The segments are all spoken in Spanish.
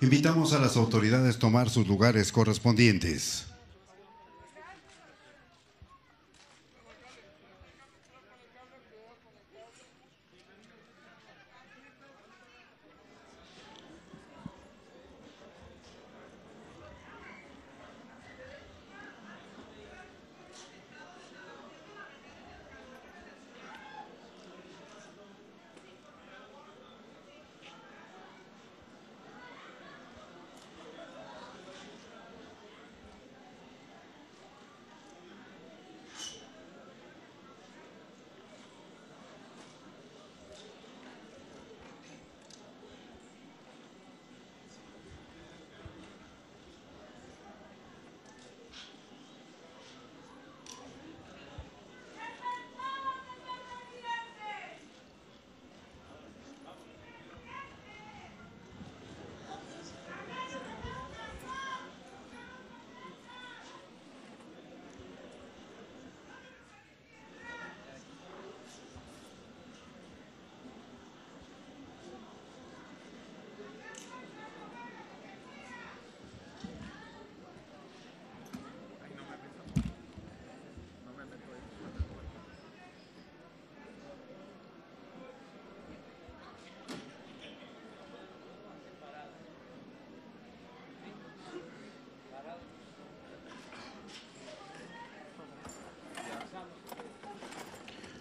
Invitamos a las autoridades a tomar sus lugares correspondientes.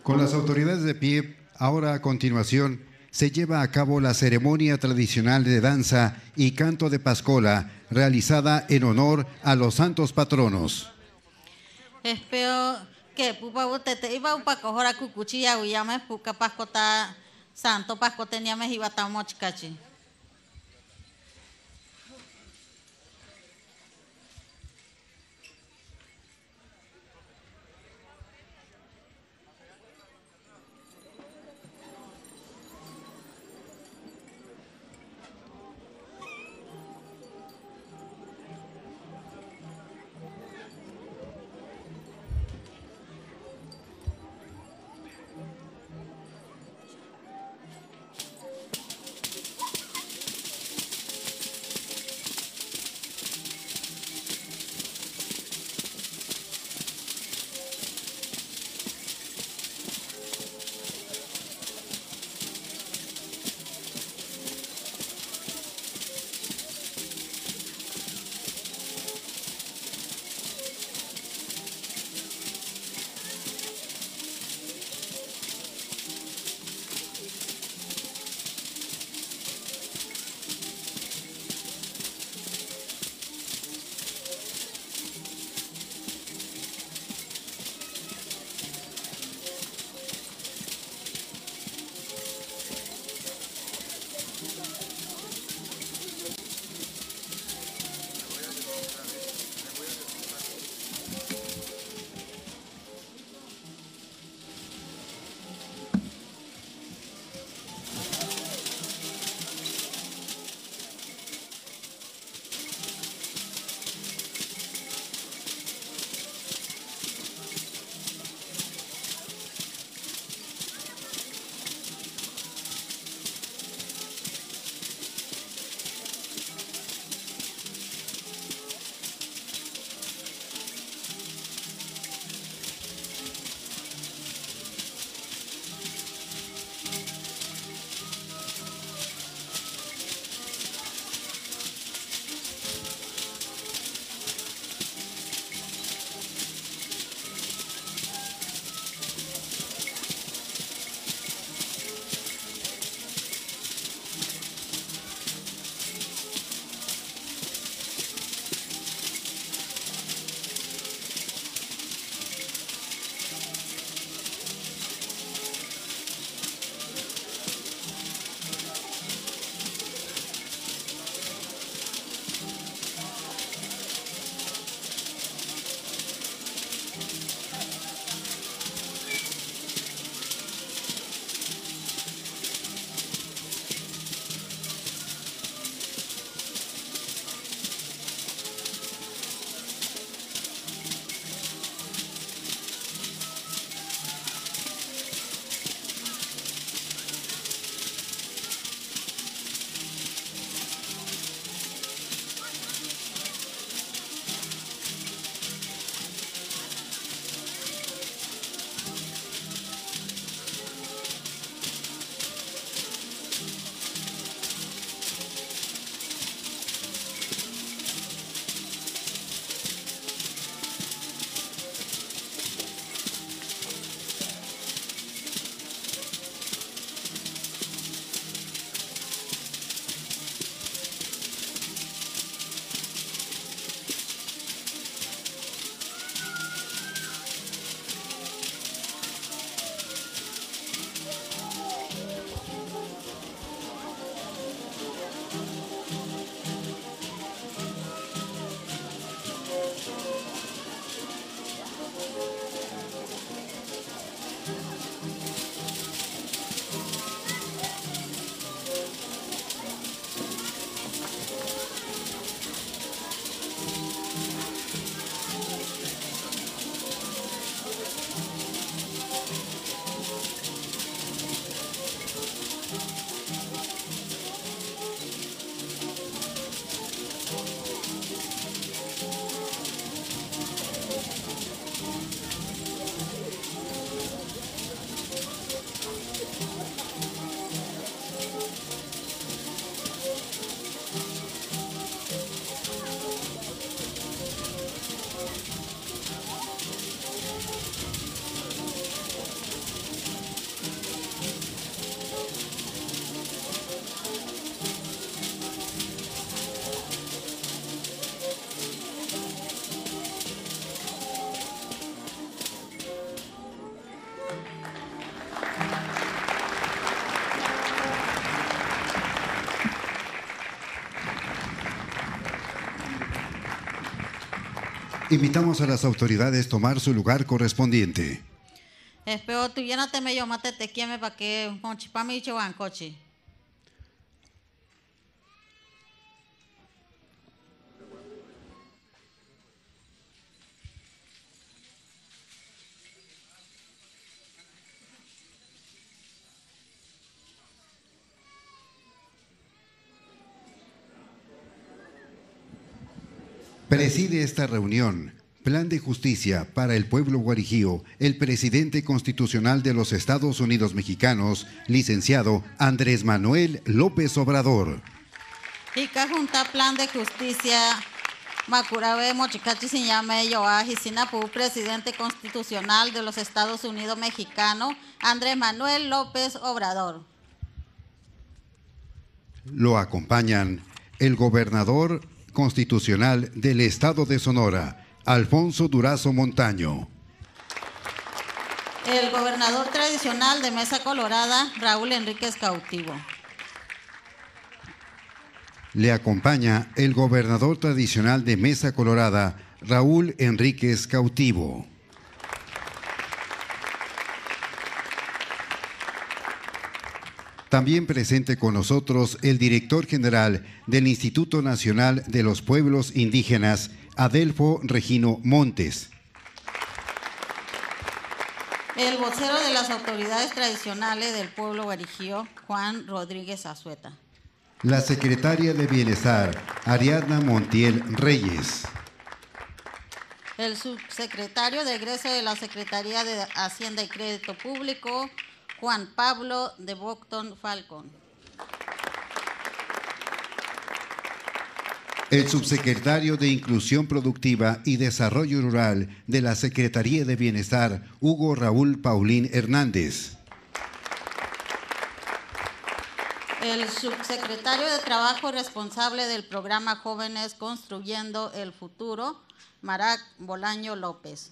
Con las autoridades de pie, ahora a continuación se lleva a cabo la ceremonia tradicional de danza y canto de Pascola, realizada en honor a los santos patronos. Espero que iba uyame puka paskota santo. Invitamos a las autoridades a tomar su lugar correspondiente. Espero tu llena te me yo mate te quieme pa que monchi pa mi Preside esta reunión, Plan de Justicia para el Pueblo Guarijío, el presidente constitucional de los Estados Unidos Mexicanos, licenciado Andrés Manuel López Obrador. Y que junta plan de justicia Macurabe Mochicachi sin llame Yoa Sinapu, presidente constitucional de los Estados Unidos Mexicanos, Andrés Manuel López Obrador. Lo acompañan el gobernador constitucional del Estado de Sonora, Alfonso Durazo Montaño. El gobernador tradicional de Mesa Colorada, Raúl Enríquez Cautivo. Le acompaña el gobernador tradicional de Mesa Colorada, Raúl Enríquez Cautivo. También presente con nosotros el director general del Instituto Nacional de los Pueblos Indígenas, Adelfo Regino Montes. El vocero de las autoridades tradicionales del pueblo guarijío, Juan Rodríguez Azueta. La secretaria de Bienestar, Ariadna Montiel Reyes. El subsecretario de egreso de la Secretaría de Hacienda y Crédito Público, Juan Pablo de Bocton Falcon. El subsecretario de Inclusión Productiva y Desarrollo Rural de la Secretaría de Bienestar, Hugo Raúl Paulín Hernández. El subsecretario de Trabajo responsable del programa Jóvenes Construyendo el Futuro, Marac Bolaño López.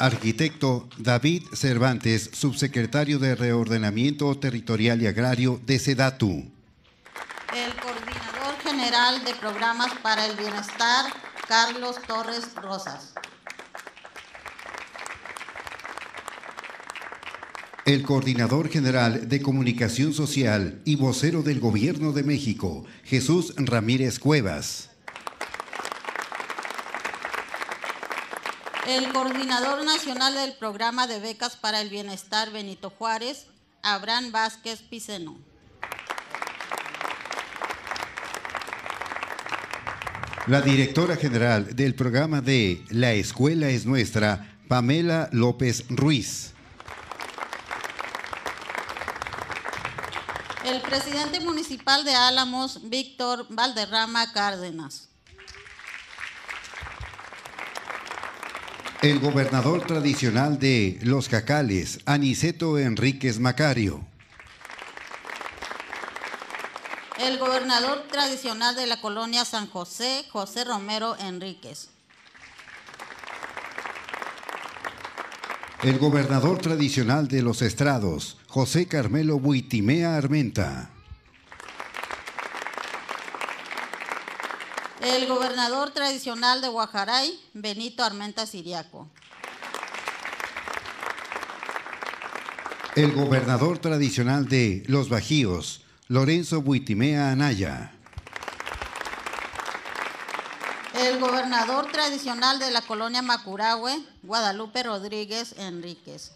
Arquitecto David Cervantes, subsecretario de Reordenamiento Territorial y Agrario de SEDATU. El coordinador general de programas para el bienestar, Carlos Torres Rosas. El coordinador general de Comunicación Social y vocero del Gobierno de México, Jesús Ramírez Cuevas. El coordinador nacional del programa de becas para el bienestar Benito Juárez, Abraham Vázquez Piceno. La directora general del programa de La Escuela es Nuestra, Pamela López Ruiz. El presidente municipal de Álamos, Víctor Valderrama Cárdenas. El gobernador tradicional de Los Cacales, Aniceto Enríquez Macario. El gobernador tradicional de la colonia San José, José Romero Enríquez. El gobernador tradicional de Los Estrados, José Carmelo Buitimea Armenta. El gobernador tradicional de Guajaray, Benito Armenta Siriaco. El gobernador tradicional de Los Bajíos, Lorenzo Buitimea Anaya. El gobernador tradicional de la colonia Macurahue, Guadalupe Rodríguez Enríquez.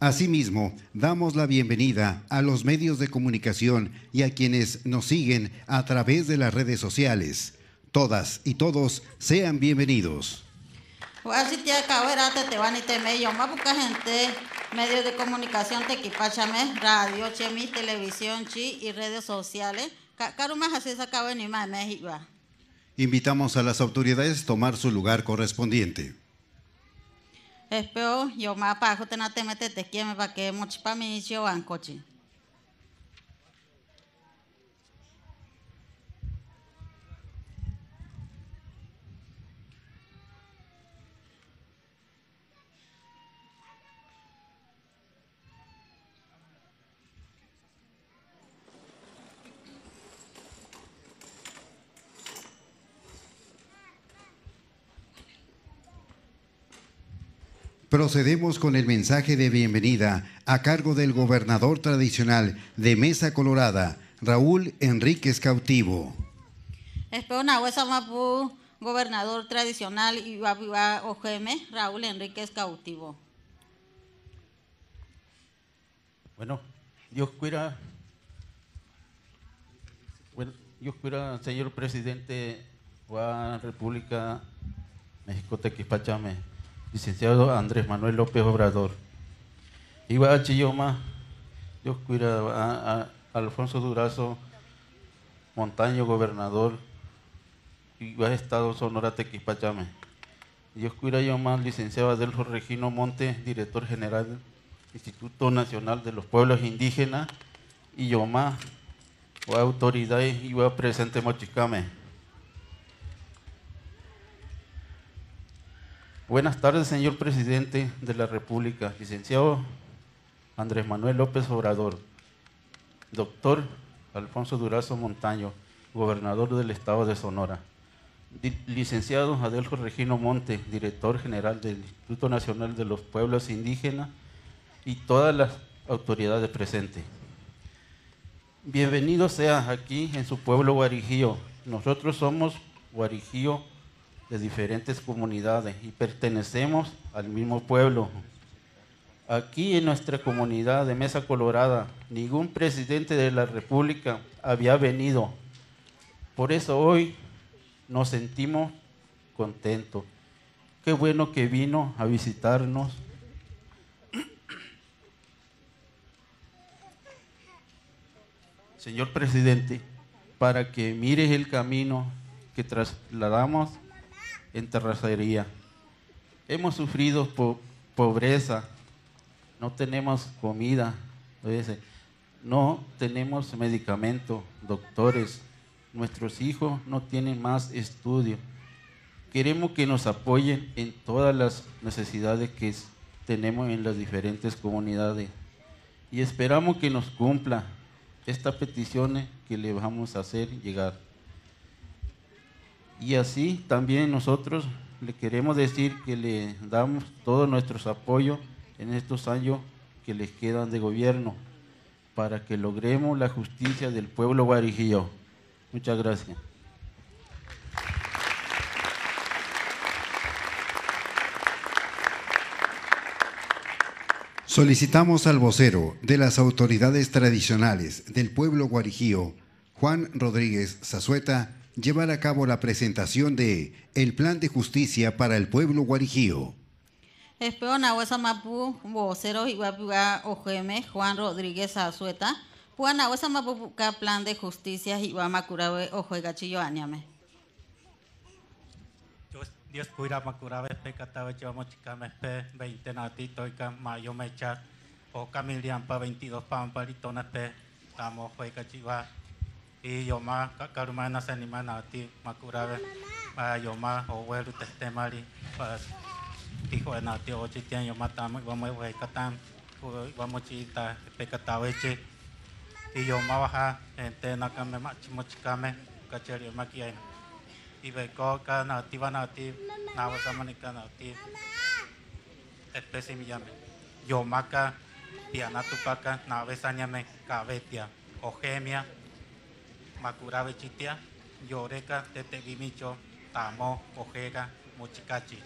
Asimismo, damos la bienvenida a los medios de comunicación y a quienes nos siguen a través de las redes sociales. Todas y todos sean bienvenidos. Medios de comunicación radio, chemi, televisión, chi y redes sociales. Invitamos a las autoridades a tomar su lugar correspondiente. Espero yo más para te na te mete te quiere para que mucho para mí yo coche. Procedemos con el mensaje de bienvenida a cargo del gobernador tradicional de Mesa Colorada, Raúl Enríquez Cautivo. Espero una huesa mapu, gobernador tradicional y OGM, Raúl Enríquez Cautivo. Bueno, Dios cuida, bueno, Dios cuida, señor presidente de la República México Tequipachame, licenciado Andrés Manuel López Obrador. Iba a Chiyoma, Dios cuida a, Alfonso Durazo Montaño, gobernador, iba a Estado Sonora Tequipachame. Dios cuida yo más, licenciado Adelfo Regino Monte, director general del Instituto Nacional de los Pueblos Indígenas, y yo autoridad iba presente Mochicame. Buenas tardes, señor presidente de la República, licenciado Andrés Manuel López Obrador, doctor Alfonso Durazo Montaño, gobernador del estado de Sonora, licenciado Adeljo Regino Monte, director general del Instituto Nacional de los Pueblos Indígenas y todas las autoridades presentes. Bienvenido sea aquí en su pueblo Guarijío. Nosotros somos Guarijío de diferentes comunidades y pertenecemos al mismo pueblo. Aquí en nuestra comunidad de Mesa Colorada, ningún presidente de la República había venido. Por eso hoy nos sentimos contentos. Qué bueno que vino a visitarnos. Señor presidente, para que mires el camino que trasladamos en terracería. Hemos sufrido pobreza, no tenemos comida, no tenemos medicamentos, doctores, nuestros hijos no tienen más estudio. Queremos que nos apoyen en todas las necesidades que tenemos en las diferentes comunidades y esperamos que nos cumpla estas peticiones que le vamos a hacer llegar. Y así también nosotros le queremos decir que le damos todos nuestros apoyos en estos años que les quedan de gobierno para que logremos la justicia del pueblo guarijío. Muchas gracias. Solicitamos al vocero de las autoridades tradicionales del pueblo guarijío, Juan Rodríguez Zazueta, llevar a cabo la presentación de el Plan de Justicia para el Pueblo Guarijío. Espero Huesa Mapu, vocero Iwapua OGM, Juan Rodríguez Azueta, Puana Huesa Mapu, Plan de Justicia Iwamacurabe Ojuegachillo Añame. Dios cuida Macurabe, Pecatabe, Chivamochicame, Pe, 20 natito, y Mayo Mecha, o Camilian, Pa 22 Pampalitones, Pe, Tamo, Juegachiva. Y yo más carumana se anima a ti macurabe para yo más o vuelo testemari para hijo de nati o chitian yo matamos vamos a ver catán vamos chita pecataweche y yo más baja gente na kame machimo chikame kacheri makiai y ve ko ka nati va nati na va samanika nati. Especie mi llame yo maca piana tupaca na vesanyame kabetia o gemia Makurabe Chitia, Yoreka, Tetevimicho, Tamo, Ojega, Mochicachi.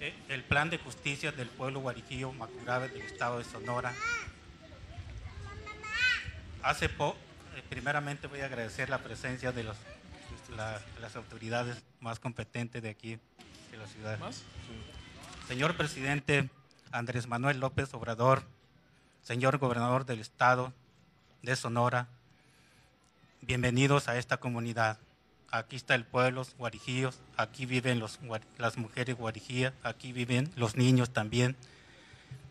E, el plan de justicia del pueblo guarijío Macurabe del estado de Sonora. Hace poco, eh, primeramente voy a agradecer la presencia de los, las autoridades más competentes de aquí, de la ciudad. Señor presidente Andrés Manuel López Obrador, señor gobernador del estado de Sonora, bienvenidos a esta comunidad. Aquí está el pueblo, guarijíos, aquí viven las mujeres guarijías, aquí viven los niños también.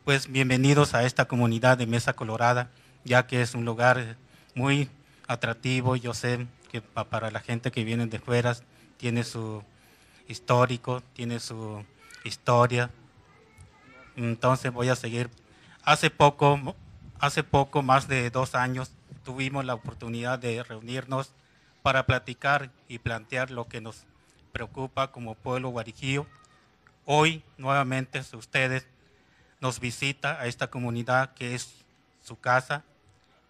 Pues bienvenidos a esta comunidad de Mesa Colorada, ya que es un lugar muy atractivo. Yo sé que para la gente que viene de fuera tiene su histórico, tiene su historia. Entonces voy a seguir. Hace poco, hace poco, más de dos años, tuvimos la oportunidad de reunirnos para platicar y plantear lo que nos preocupa como pueblo guarijío, Hoy nuevamente ustedes nos visita a esta comunidad que es su casa.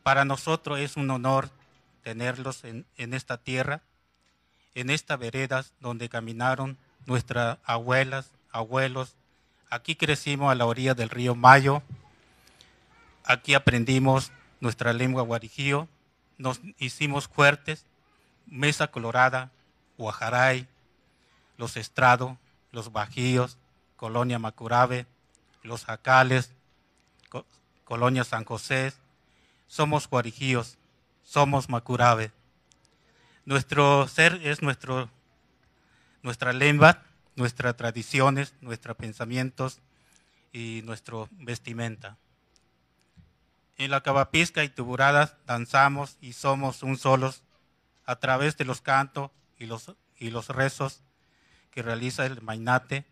Para nosotros es un honor tenerlos en, en esta tierra, en estas veredas donde caminaron nuestras abuelas, abuelos. Aquí crecimos a la orilla del río Mayo. Aquí aprendimos nuestra lengua guarijío. Nos hicimos fuertes. Mesa Colorada, Guajaray, Los Estrados, Los Bajíos, Colonia Macurabe, Los Jacales, Colonia San José. Somos guarijíos, somos Macurabe. Nuestro ser es nuestro, nuestra lengua, nuestras tradiciones, nuestros pensamientos y nuestra vestimenta. En la Cavapisca y Tuburadas danzamos y somos un solos a través de los cantos y los, y los rezos que realiza el Mainate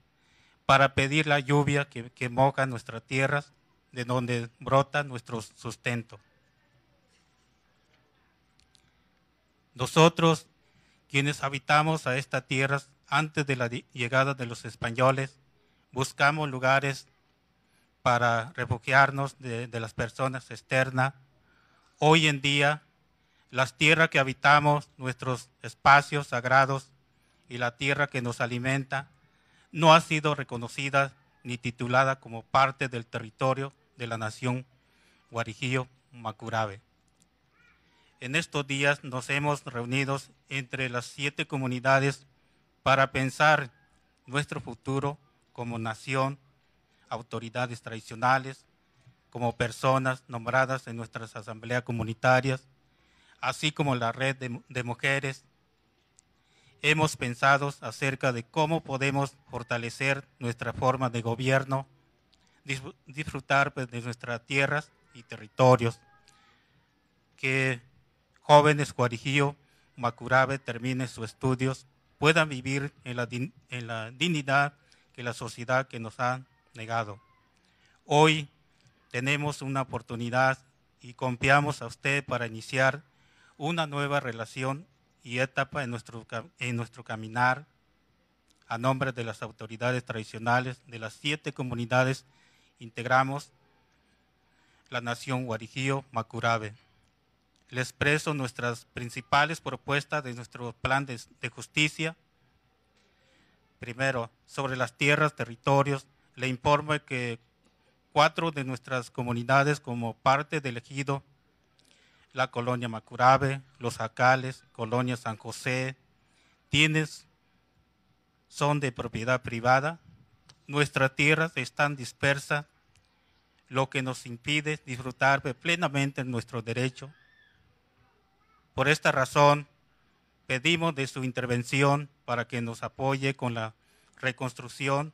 para pedir la lluvia que, que moja nuestras tierras, de donde brota nuestro sustento. Nosotros, quienes habitamos a estas tierras antes de la llegada de los españoles, buscamos lugares para refugiarnos de, las personas externas. Hoy en día las tierras que habitamos, nuestros espacios sagrados y la tierra que nos alimenta, no ha sido reconocida ni titulada como parte del territorio de la nación Guarijío Macurabe. En estos días nos hemos reunido entre las siete comunidades para pensar nuestro futuro como nación, autoridades tradicionales, como personas nombradas en nuestras asambleas comunitarias, así como la red de, de mujeres, hemos pensado acerca de cómo podemos fortalecer nuestra forma de gobierno, disfrutar pues, de nuestras tierras y territorios, que jóvenes Guarijío, Macurabe terminen sus estudios, puedan vivir en la, en la dignidad que la sociedad que nos ha negado. Hoy tenemos una oportunidad y confiamos a usted para iniciar una nueva relación y etapa en nuestro, en nuestro caminar a nombre de las autoridades tradicionales de las siete comunidades integramos la nación Guarijío Macurabe. Le expreso nuestras principales propuestas de nuestro plan de, de justicia. Primero, sobre las tierras, territorios, le informo que cuatro de nuestras comunidades como parte del ejido la colonia Macurabe, Los Jacales, colonia San José, tienes, son de propiedad privada. Nuestras tierras están dispersas, lo que nos impide disfrutar plenamente nuestro derecho. Por esta razón, pedimos de su intervención para que nos apoye con la reconstrucción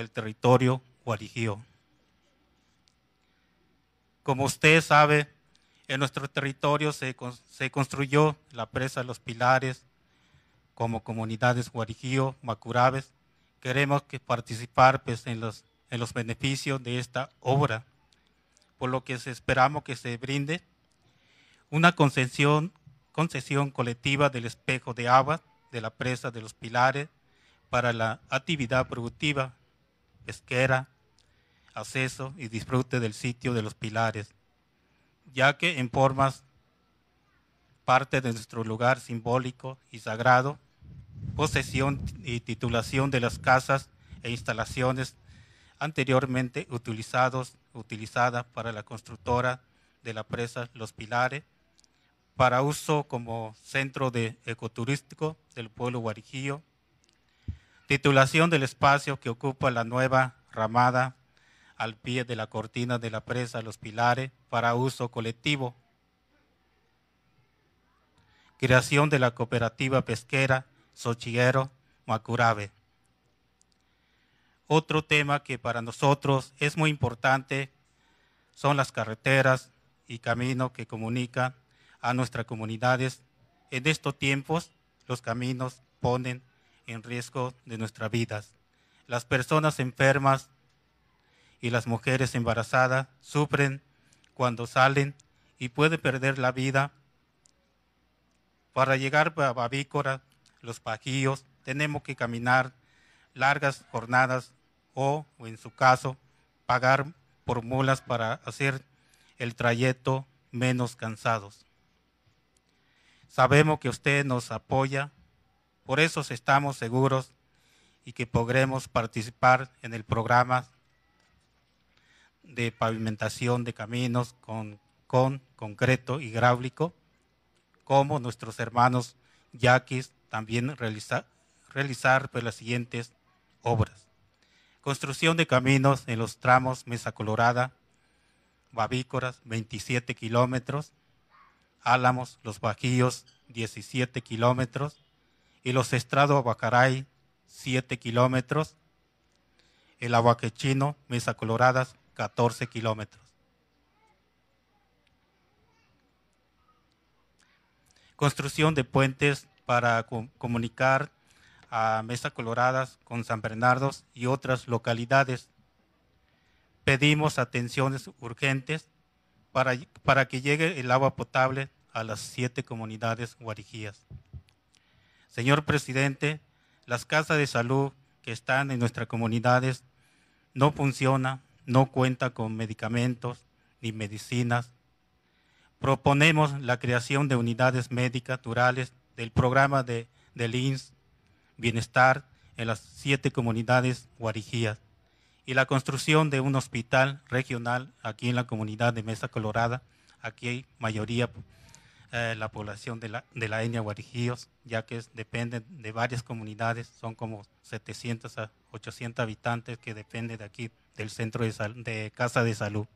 del territorio guarijío. Como usted sabe, en nuestro territorio se, se construyó la presa de los Pilares como comunidades Guarijío, Macurabes. Queremos que participar pues, en, los, en los beneficios de esta obra, por lo que esperamos que se brinde una concesión, concesión colectiva del espejo de agua de la presa de los Pilares para la actividad productiva, pesquera, acceso y disfrute del sitio de los Pilares ya que en formas parte de nuestro lugar simbólico y sagrado, posesión y titulación de las casas e instalaciones anteriormente utilizados, utilizadas para la constructora de la presa Los Pilares, para uso como centro de ecoturístico del pueblo guarijío, titulación del espacio que ocupa la nueva ramada al pie de la cortina de la presa Los Pilares para uso colectivo. Creación de la cooperativa pesquera Sochiguero Macurabe. Otro tema que para nosotros es muy importante son las carreteras y caminos que comunican a nuestras comunidades. En estos tiempos los caminos ponen en riesgo de nuestras vidas. Las personas enfermas y las mujeres embarazadas sufren cuando salen y pueden perder la vida. Para llegar a Bavícora, los Pajíos, tenemos que caminar largas jornadas o, en su caso, pagar por mulas para hacer el trayecto menos cansados. Sabemos que usted nos apoya, por eso estamos seguros y que podremos participar en el programa de pavimentación de caminos con, con concreto hidráulico, como nuestros hermanos yaquis también realizar, realizar pues, las siguientes obras. Construcción de caminos en los tramos Mesa Colorada, Bavícoras, 27 kilómetros, Álamos, Los Bajíos, 17 kilómetros, y los Estrados Aguacaray, 7 kilómetros, el Aguaquechino, Mesa Coloradas, 14 kilómetros. Construcción de puentes para comunicar a Mesa Coloradas con San Bernardo y otras localidades. Pedimos atenciones urgentes para, para que llegue el agua potable a las siete comunidades guarijías. Señor presidente, las casas de salud que están en nuestras comunidades no funcionan, no cuentan con medicamentos ni medicinas. Proponemos la creación de unidades médicas naturales del programa de, del INS Bienestar en las siete comunidades guarijías y la construcción de un hospital regional aquí en la comunidad de Mesa Colorada. Aquí hay mayoría eh, la población de la, de la etnia guarijíos, ya que es, de varias comunidades, son como 700 a 800 habitantes que dependen de aquí, del centro de, de Casa de Salud.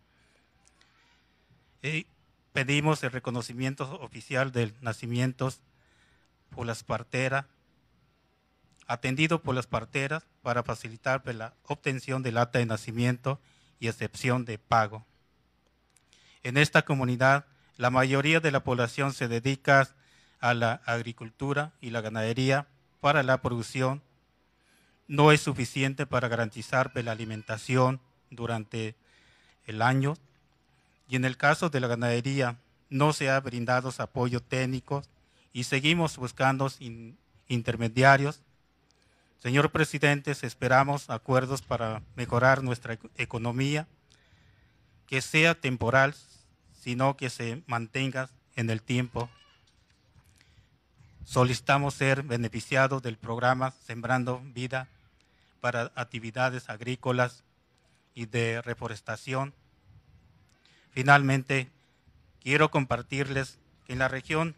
Y pedimos el reconocimiento oficial del nacimiento por las parteras, atendido por las parteras para facilitar pues, la obtención del acta de nacimiento y excepción de pago. En esta comunidad la mayoría de la población se dedica a la agricultura y la ganadería para la producción. No es suficiente para garantizar la alimentación durante el año. Y en el caso de la ganadería, no se ha brindado apoyo técnico y seguimos buscando intermediarios. Señor presidente, esperamos acuerdos para mejorar nuestra economía, que sea temporal, sino que se mantenga en el tiempo. Solicitamos ser beneficiados del programa Sembrando Vida para actividades agrícolas y de reforestación. Finalmente, quiero compartirles que en la región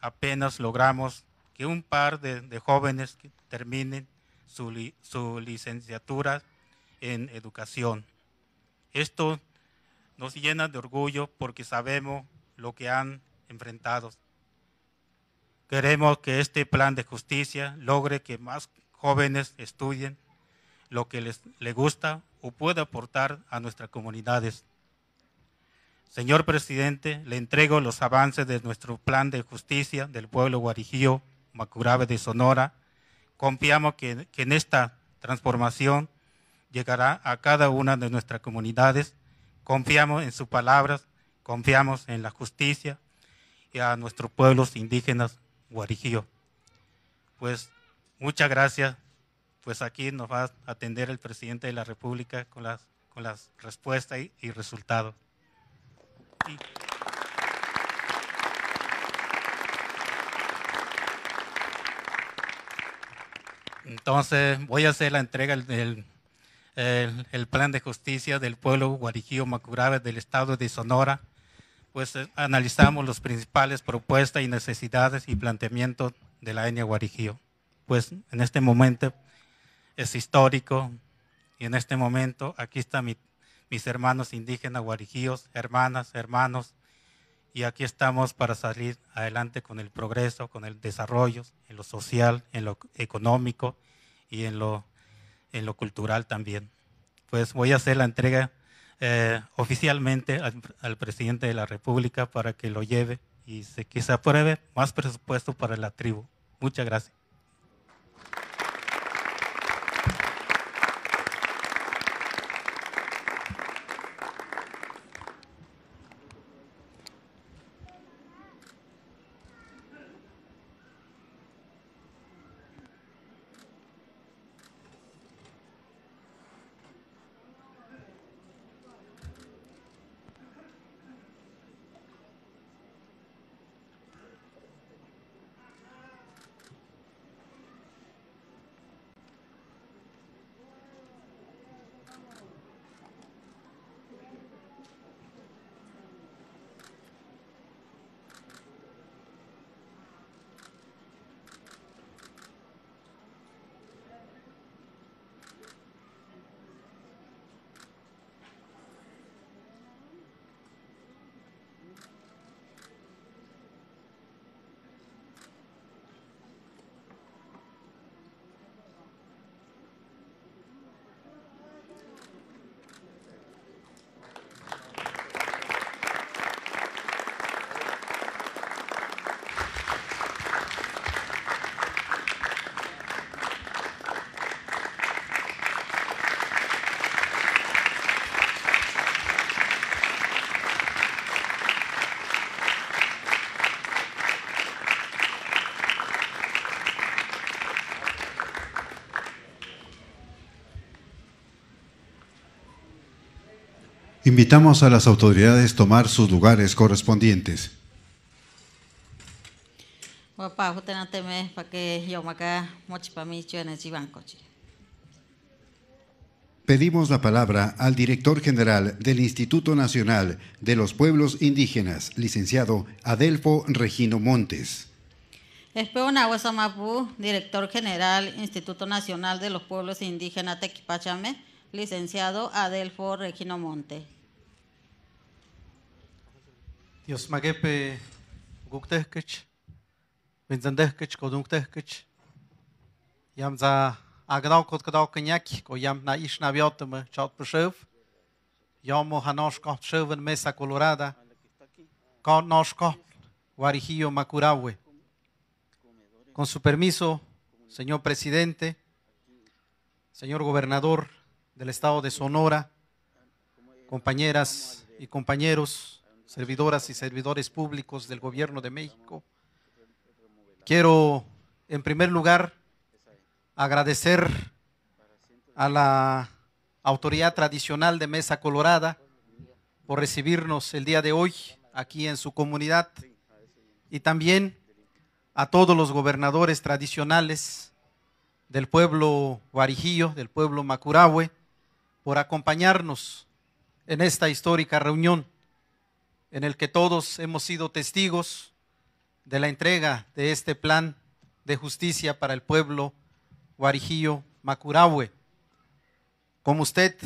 apenas logramos que un par de, jóvenes terminen su, su licenciatura en educación. Esto nos llena de orgullo porque sabemos lo que han enfrentado. Queremos que este plan de justicia logre que más jóvenes estudien lo que les, gusta o pueda aportar a nuestras comunidades. Señor presidente, le entrego los avances de nuestro plan de justicia del pueblo guarijío, Macurabe de Sonora. Confiamos que en esta transformación llegará a cada una de nuestras comunidades Confiamos en sus palabras, confiamos en la justicia y a nuestros pueblos indígenas guarijío. Pues muchas gracias. Pues aquí nos va a atender el presidente de la República con las, con las respuestas y, resultados. Entonces voy a hacer la entrega del, el, plan de justicia del pueblo guarijío Macurabe del estado de Sonora, pues eh, analizamos las principales propuestas y necesidades y planteamientos de la etnia guarijío. Pues en este momento es histórico y en este momento aquí están mis hermanos indígenas guarijíos, hermanas, hermanos, y aquí estamos para salir adelante con el progreso, con el desarrollo, en lo social, en lo económico y en lo en lo cultural también. Pues voy a hacer la entrega eh, oficialmente al, presidente de la República para que lo lleve y se, que se apruebe más presupuesto para la tribu. Muchas gracias. Invitamos a las autoridades a tomar sus lugares correspondientes. Pedimos la palabra al director general del Instituto Nacional de los Pueblos Indígenas, licenciado Adelfo Regino Montes. Espeona Mapu, director general, Instituto Nacional de los Pueblos Indígenas Tequipachame, licenciado Adelfo Regino Monte. Dios magepe guktehkech, vinzandehkech, koduktehkech, yamza agdau kot kadau kenyak, ko yam na ish na viotame chat beshev, yamo hanosh sheven mesa colorada, kot nosh kot, warijillo. Con su permiso, señor presidente, señor gobernador del estado de Sonora, compañeras y compañeros, servidoras y servidores públicos del gobierno de México, quiero en primer lugar agradecer a la autoridad tradicional de Mesa Colorada por recibirnos el día de hoy aquí en su comunidad y también a todos los gobernadores tradicionales del pueblo Guarijillo, del pueblo Macurahue, por acompañarnos en esta histórica reunión en el que todos hemos sido testigos de la entrega de este plan de justicia para el pueblo Guarijillo Macurahue. Como usted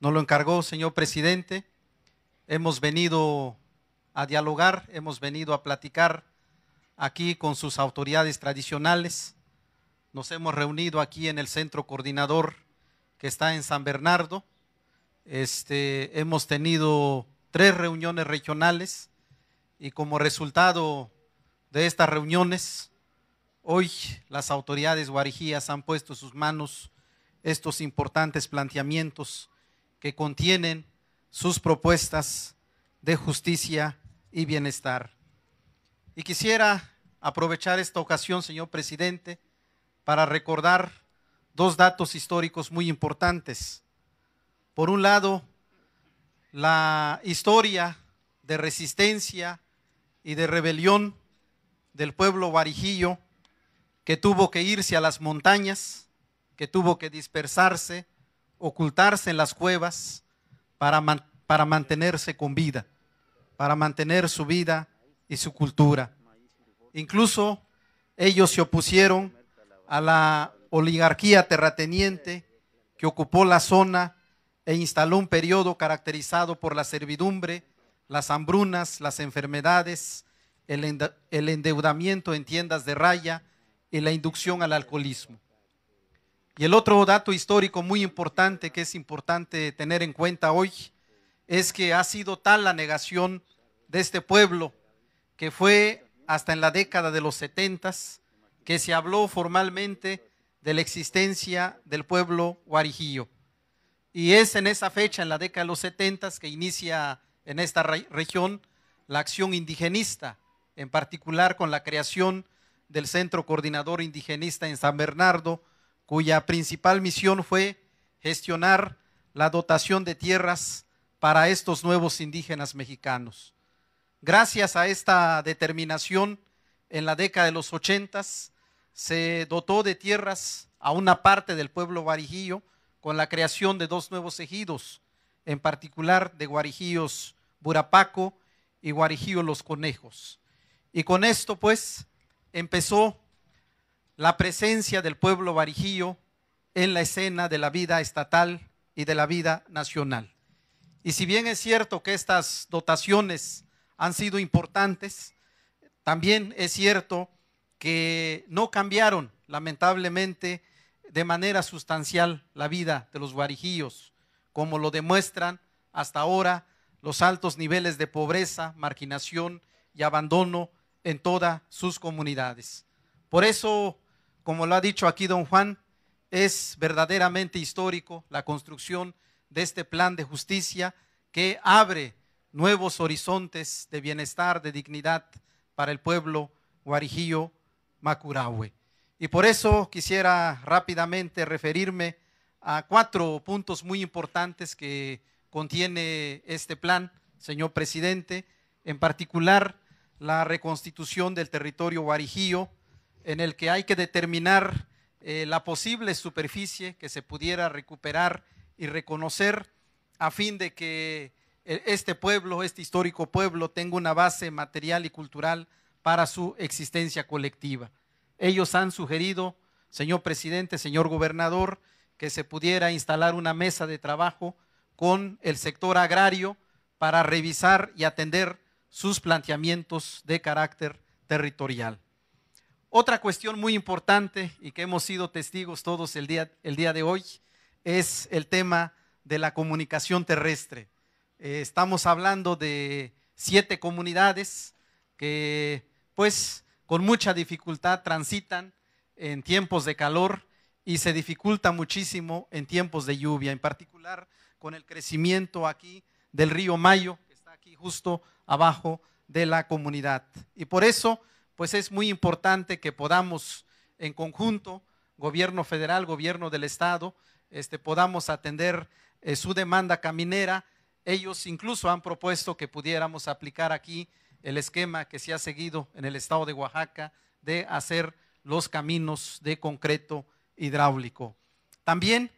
nos lo encargó, señor presidente, hemos venido a dialogar, hemos venido a platicar aquí con sus autoridades tradicionales. Nos hemos reunido aquí en el centro coordinador que está en San Bernardo. Este, hemos tenido tres reuniones regionales y como resultado de estas reuniones, hoy las autoridades guarijías han puesto en sus manos estos importantes planteamientos que contienen sus propuestas de justicia y bienestar. Y quisiera aprovechar esta ocasión, señor presidente, para recordar dos datos históricos muy importantes. Por un lado, la historia de resistencia y de rebelión del pueblo guarijillo que tuvo que irse a las montañas, que tuvo que dispersarse, ocultarse en las cuevas para, para mantenerse con vida, para mantener su vida y su cultura. Incluso ellos se opusieron a la oligarquía terrateniente que ocupó la zona e instaló un periodo caracterizado por la servidumbre, las hambrunas, las enfermedades, el endeudamiento en tiendas de raya y la inducción al alcoholismo. Y el otro dato histórico muy importante que es importante tener en cuenta hoy es que ha sido tal la negación de este pueblo que fue hasta en la década de los setentas que se habló formalmente de la existencia del pueblo guarijillo. Y es en esa fecha, en la década de los setentas, que inicia en esta región la acción indigenista, en particular con la creación del Centro Coordinador Indigenista en San Bernardo, cuya principal misión fue gestionar la dotación de tierras para estos nuevos indígenas mexicanos. Gracias a esta determinación, en la década de los ochentas, se dotó de tierras a una parte del pueblo guarijillo con la creación de dos nuevos ejidos, en particular de Guarijillos Burapaco y Guarijillo Los Conejos. Y con esto, pues, empezó la presencia del pueblo guarijillo en la escena de la vida estatal y de la vida nacional. Y si bien es cierto que estas dotaciones han sido importantes. También es cierto que no cambiaron, lamentablemente, de manera sustancial la vida de los guarijillos, como lo demuestran hasta ahora los altos niveles de pobreza, marginación y abandono en todas sus comunidades. Por eso, como lo ha dicho aquí don Juan, es verdaderamente histórico la construcción de este plan de justicia que abre nuevos horizontes de bienestar, de dignidad para el pueblo guarijillo Macurahue. Y por eso quisiera rápidamente referirme a cuatro puntos muy importantes que contiene este plan, señor presidente, en particular la reconstitución del territorio guarijío, en el que hay que determinar eh, la posible superficie que se pudiera recuperar y reconocer a fin de que eh, este pueblo, este histórico pueblo, tenga una base material y cultural para su existencia colectiva. Ellos han sugerido, señor presidente, señor gobernador, que se pudiera instalar una mesa de trabajo con el sector agrario para revisar y atender sus planteamientos de carácter territorial. Otra cuestión muy importante y que hemos sido testigos todos el día, el día de hoy es el tema de la comunicación terrestre. Eh, estamos hablando de siete comunidades que pues con mucha dificultad transitan en tiempos de calor y se dificulta muchísimo en tiempos de lluvia, en particular con el crecimiento aquí del río Mayo, que está aquí justo abajo de la comunidad. Y por eso, pues es muy importante que podamos en conjunto, gobierno federal, gobierno del estado, este, podamos atender eh, su demanda caminera. Ellos incluso han propuesto que pudiéramos aplicar aquí el esquema que se ha seguido en el estado de Oaxaca de hacer los caminos de concreto hidráulico. También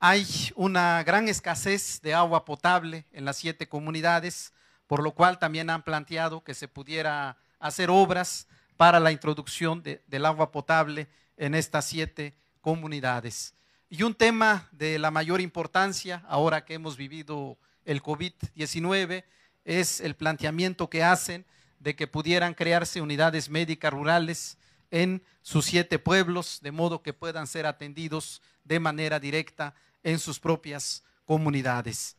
hay una gran escasez de agua potable en las siete comunidades, por lo cual también han planteado que se pudiera hacer obras para la introducción del agua potable en estas siete comunidades. Y un tema de la mayor importancia, ahora que hemos vivido el COVID-19, es el planteamiento que hacen de que pudieran crearse unidades médicas rurales en sus siete pueblos, de modo que puedan ser atendidos de manera directa en sus propias comunidades.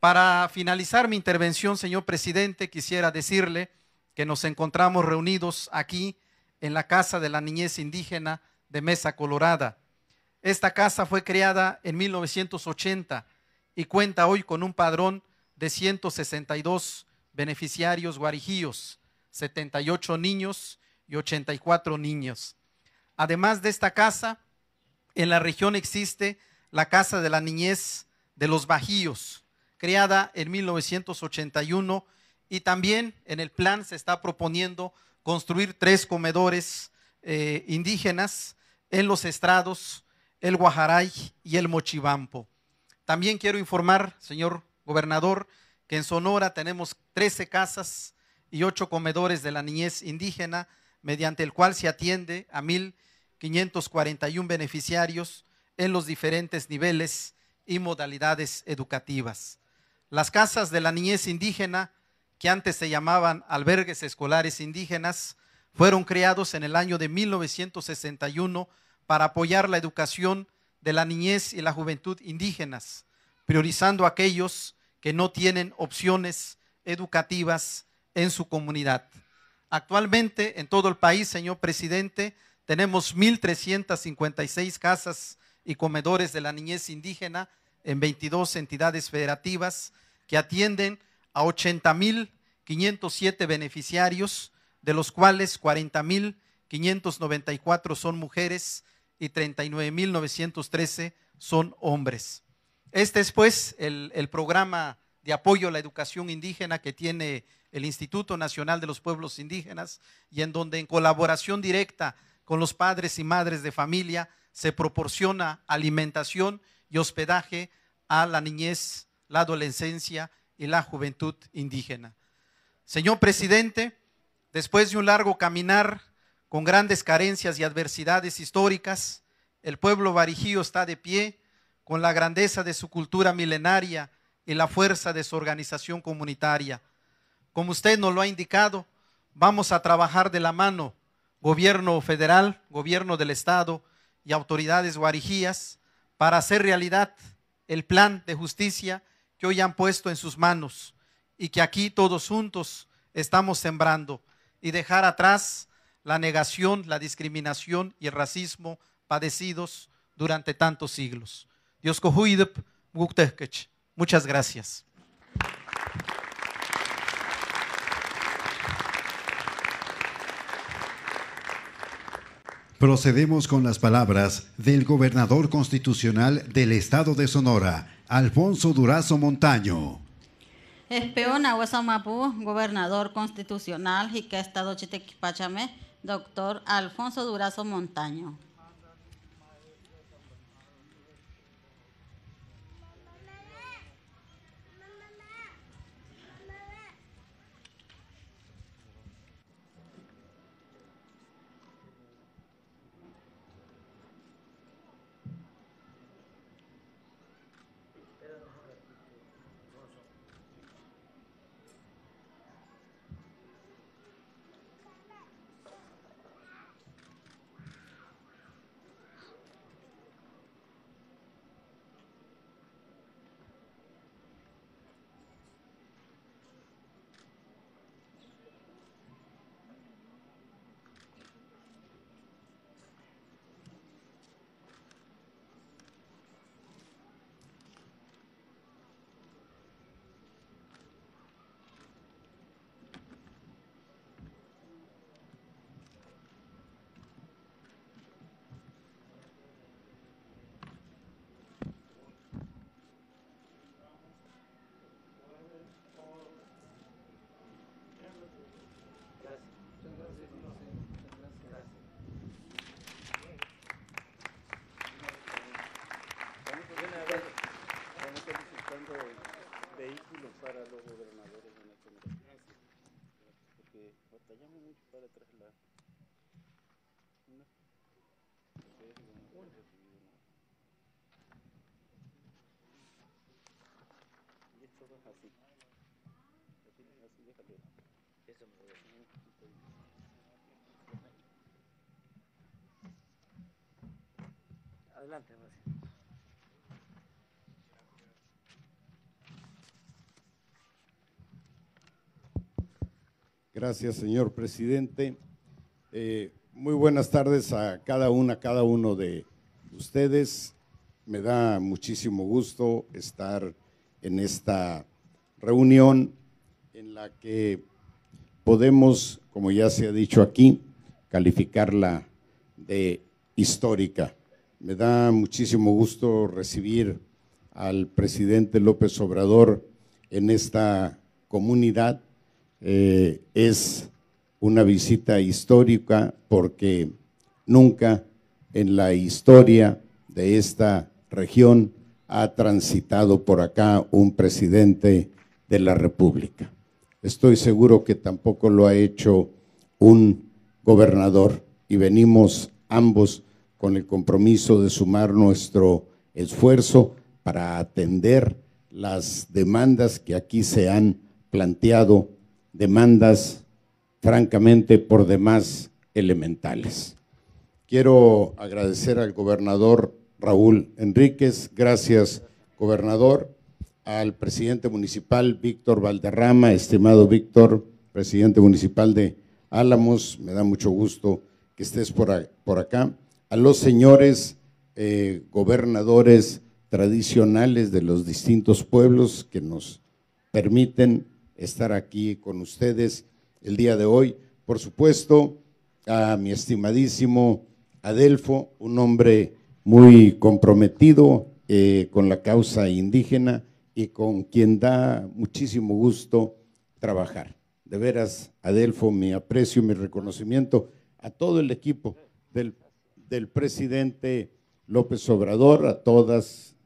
Para finalizar mi intervención, señor presidente, quisiera decirle que nos encontramos reunidos aquí en la Casa de la Niñez Indígena de Mesa Colorada. Esta casa fue creada en 1980 y cuenta hoy con un padrón de 162 beneficiarios guarijíos, 78 niños y 84 niños. Además de esta casa, en la región existe la Casa de la Niñez de los Bajíos, creada en 1981 y también en el plan se está proponiendo construir tres comedores eh, indígenas en los estrados, el Guajaray y el Mochibampo. También quiero informar, señor gobernador, que en Sonora tenemos 13 casas y 8 comedores de la niñez indígena, mediante el cual se atiende a 1.541 beneficiarios en los diferentes niveles y modalidades educativas. Las casas de la niñez indígena, que antes se llamaban albergues escolares indígenas, fueron creados en el año de 1961 para apoyar la educación de la niñez y la juventud indígenas, priorizando a aquellos que no tienen opciones educativas en su comunidad. Actualmente en todo el país, señor presidente, tenemos 1.356 casas y comedores de la niñez indígena en 22 entidades federativas que atienden a 80.507 beneficiarios, de los cuales 40.594 son mujeres y 39.913 son hombres. Este es pues el, el programa de apoyo a la educación indígena que tiene el Instituto Nacional de los Pueblos Indígenas y en donde en colaboración directa con los padres y madres de familia se proporciona alimentación y hospedaje a la niñez, la adolescencia y la juventud indígena. Señor presidente, después de un largo caminar con grandes carencias y adversidades históricas, el pueblo varijío está de pie con la grandeza de su cultura milenaria y la fuerza de su organización comunitaria. Como usted nos lo ha indicado, vamos a trabajar de la mano, gobierno federal, gobierno del estado, y autoridades guarijías para hacer realidad el plan de justicia que hoy han puesto en sus manos y que aquí todos juntos estamos sembrando y dejar atrás la negación, la discriminación y el racismo padecidos durante tantos siglos. Dios Muchas gracias. Procedemos con las palabras del gobernador constitucional del estado de Sonora, Alfonso Durazo Montaño. Espeón Aguasamapu, gobernador constitucional y que estado Chitequipachame, doctor Alfonso Durazo Montaño. Para los gobernadores en la congregación. Porque batallamos mucho para trasladar. Una. Ustedes no han recibido nada. Y esto es así. Así, así déjalo. Eso me voy a Adelante, Marcia. Gracias, señor presidente. Eh, muy buenas tardes a cada una, cada uno de ustedes. Me da muchísimo gusto estar en esta reunión en la que podemos, como ya se ha dicho aquí, calificarla de histórica. Me da muchísimo gusto recibir al presidente López Obrador en esta comunidad eh, es una visita histórica porque nunca en la historia de esta región ha transitado por acá un presidente de la República. Estoy seguro que tampoco lo ha hecho un gobernador y venimos ambos con el compromiso de sumar nuestro esfuerzo para atender las demandas que aquí se han planteado demandas francamente por demás elementales. Quiero agradecer al gobernador Raúl Enríquez, gracias gobernador, al presidente municipal Víctor Valderrama, estimado Víctor, presidente municipal de Álamos, me da mucho gusto que estés por, acá, a los señores eh, gobernadores tradicionales de los distintos pueblos que nos permiten estar aquí con ustedes el día de hoy. Por supuesto, a mi estimadísimo Adelfo, un hombre muy comprometido eh, con la causa indígena y con quien da muchísimo gusto trabajar. De veras, Adelfo, mi aprecio, mi reconocimiento a todo el equipo del, presidente López Obrador, a todas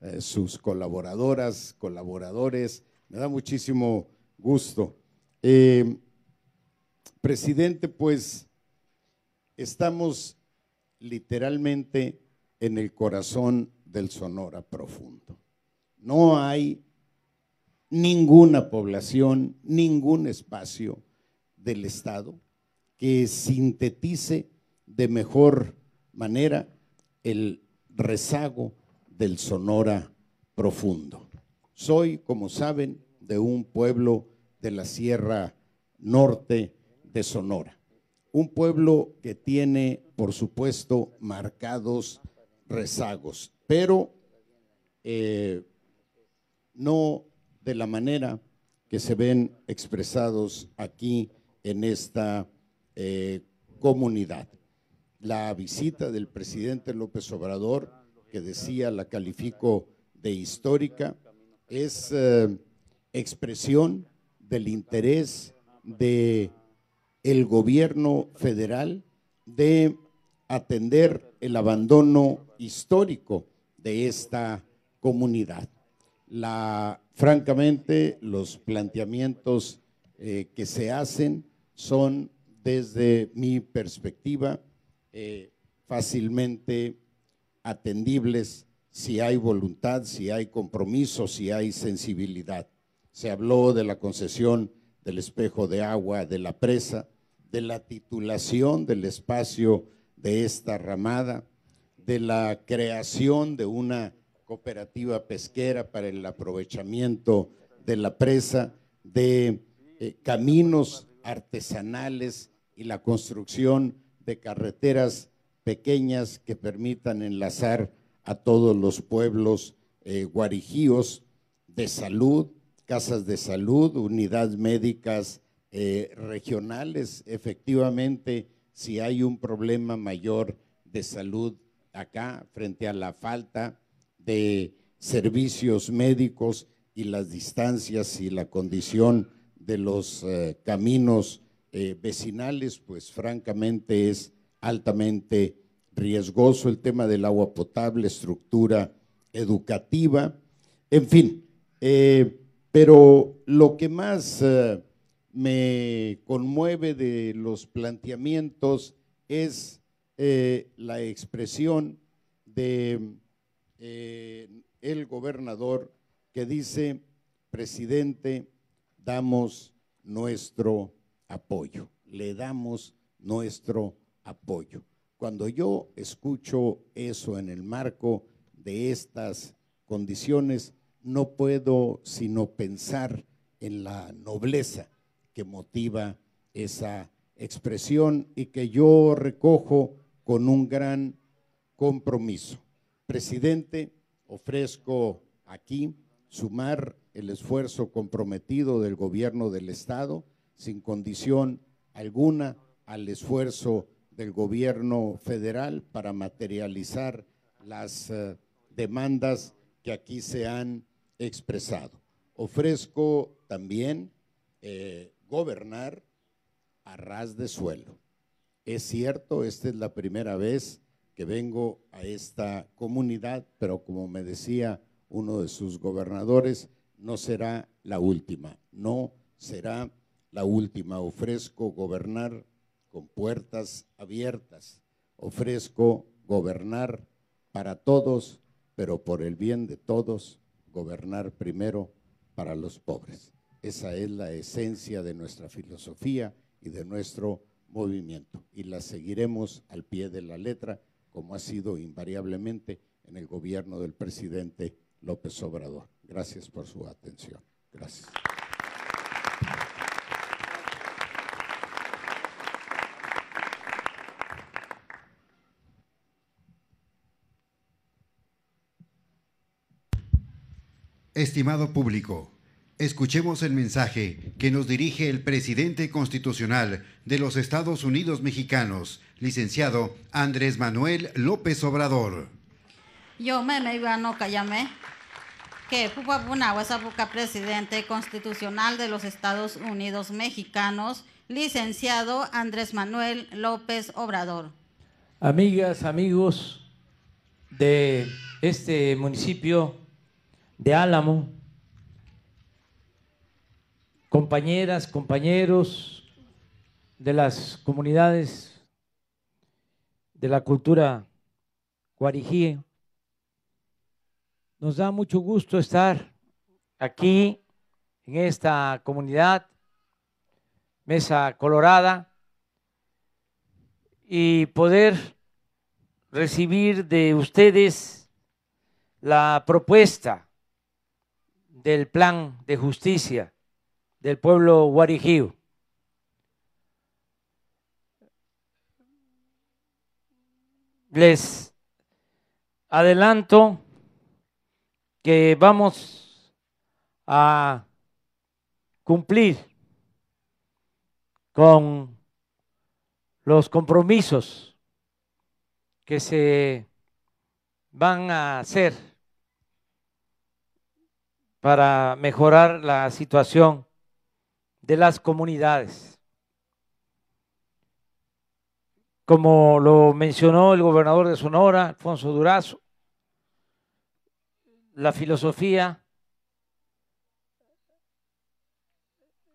eh, sus colaboradoras, colaboradores, me da muchísimo gusto. Eh, presidente, pues estamos literalmente en el corazón del Sonora profundo. No hay ninguna población, ningún espacio del Estado que sintetice de mejor manera el rezago del Sonora profundo. Soy, como saben, de un pueblo de la Sierra Norte de Sonora. Un pueblo que tiene, por supuesto, marcados rezagos, pero eh, no de la manera que se ven expresados aquí en esta eh, comunidad. La visita del presidente López Obrador, que decía, la califico sumamente histórica, es eh, expresión del interés de el gobierno federal de atender el abandono histórico de esta comunidad. La, francamente, los planteamientos eh, que se hacen son, desde mi perspectiva, eh, fácilmente atendibles si hay voluntad, si hay compromiso, si hay sensibilidad. Se habló de la concesión del espejo de agua de la presa, de la titulación del espacio de esta ramada, de la creación de una cooperativa pesquera para el aprovechamiento de la presa, de eh, caminos artesanales y la construcción de carreteras pequeñas que permitan enlazar a todos los pueblos eh, guarijíos de salud, casas de salud, unidades médicas eh, regionales. Efectivamente, si hay un problema mayor de salud acá frente a la falta de servicios médicos y las distancias y la condición de los eh, caminos eh, vecinales, pues francamente es altamente riesgoso el tema del agua potable, estructura educativa, en fin. Eh, pero lo que más me conmueve de los planteamientos es la expresión de el gobernador que dice, presidente, damos nuestro apoyo, le damos nuestro apoyo. Cuando yo escucho eso en el marco de estas condiciones, no puedo sino pensar en la nobleza que motiva esa expresión y que yo recojo con un gran compromiso. Presidente, ofrezco aquí sumar el esfuerzo comprometido del gobierno del Estado sin condición alguna al esfuerzo del gobierno federal para materializar las eh, demandas que aquí se han expresado. Ofrezco también eh, gobernar a ras de suelo. Es cierto, esta es la primera vez que vengo a esta comunidad, pero como me decía uno de sus gobernadores, no será la última, no será la última. Ofrezco gobernar con puertas abiertas, ofrezco gobernar para todos, pero por el bien de todos, gobernar primero para los pobres. Esa es la esencia de nuestra filosofía y de nuestro movimiento y la seguiremos al pie de la letra como ha sido invariablemente en el gobierno del presidente López Obrador. Gracias por su atención. Gracias. Estimado público, escuchemos el mensaje que nos dirige el presidente constitucional de los Estados Unidos mexicanos, licenciado Andrés Manuel López Obrador. Yo me me iba no callame que Pupapuna Huesapuca, presidente constitucional de los Estados Unidos mexicanos, licenciado Andrés Manuel López Obrador. Amigas, amigos de este municipio de Álamo, compañeras, compañeros de las comunidades de la cultura guarijí, nos da mucho gusto estar aquí en esta comunidad, Mesa Colorada, y poder recibir de ustedes la propuesta del plan de justicia del pueblo guarijío. Les adelanto que vamos a cumplir con los compromisos que se van a hacer para mejorar la situación de las comunidades. Como lo mencionó el gobernador de Sonora, Alfonso Durazo, la filosofía,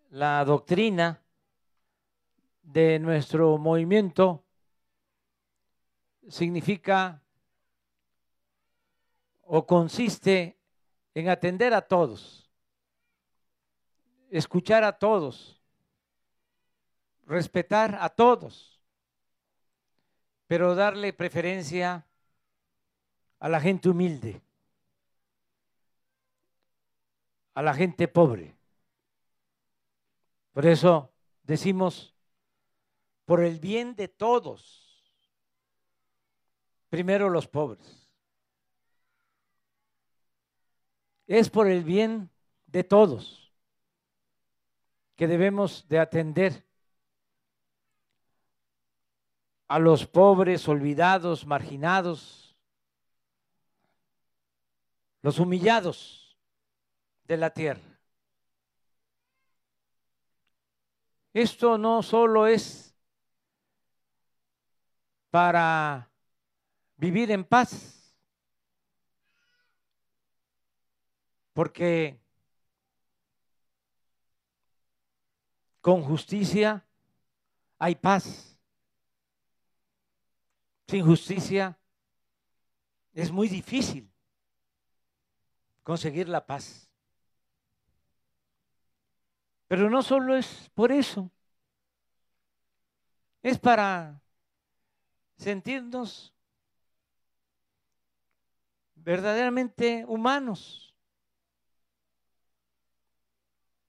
la doctrina de nuestro movimiento significa o consiste en atender a todos, escuchar a todos, respetar a todos, pero darle preferencia a la gente humilde, a la gente pobre. Por eso decimos, por el bien de todos, primero los pobres. Es por el bien de todos que debemos de atender a los pobres, olvidados, marginados, los humillados de la tierra. Esto no solo es para vivir en paz, porque con justicia hay paz. Sin justicia es muy difícil conseguir la paz. Pero no solo es por eso, es para sentirnos verdaderamente humanos,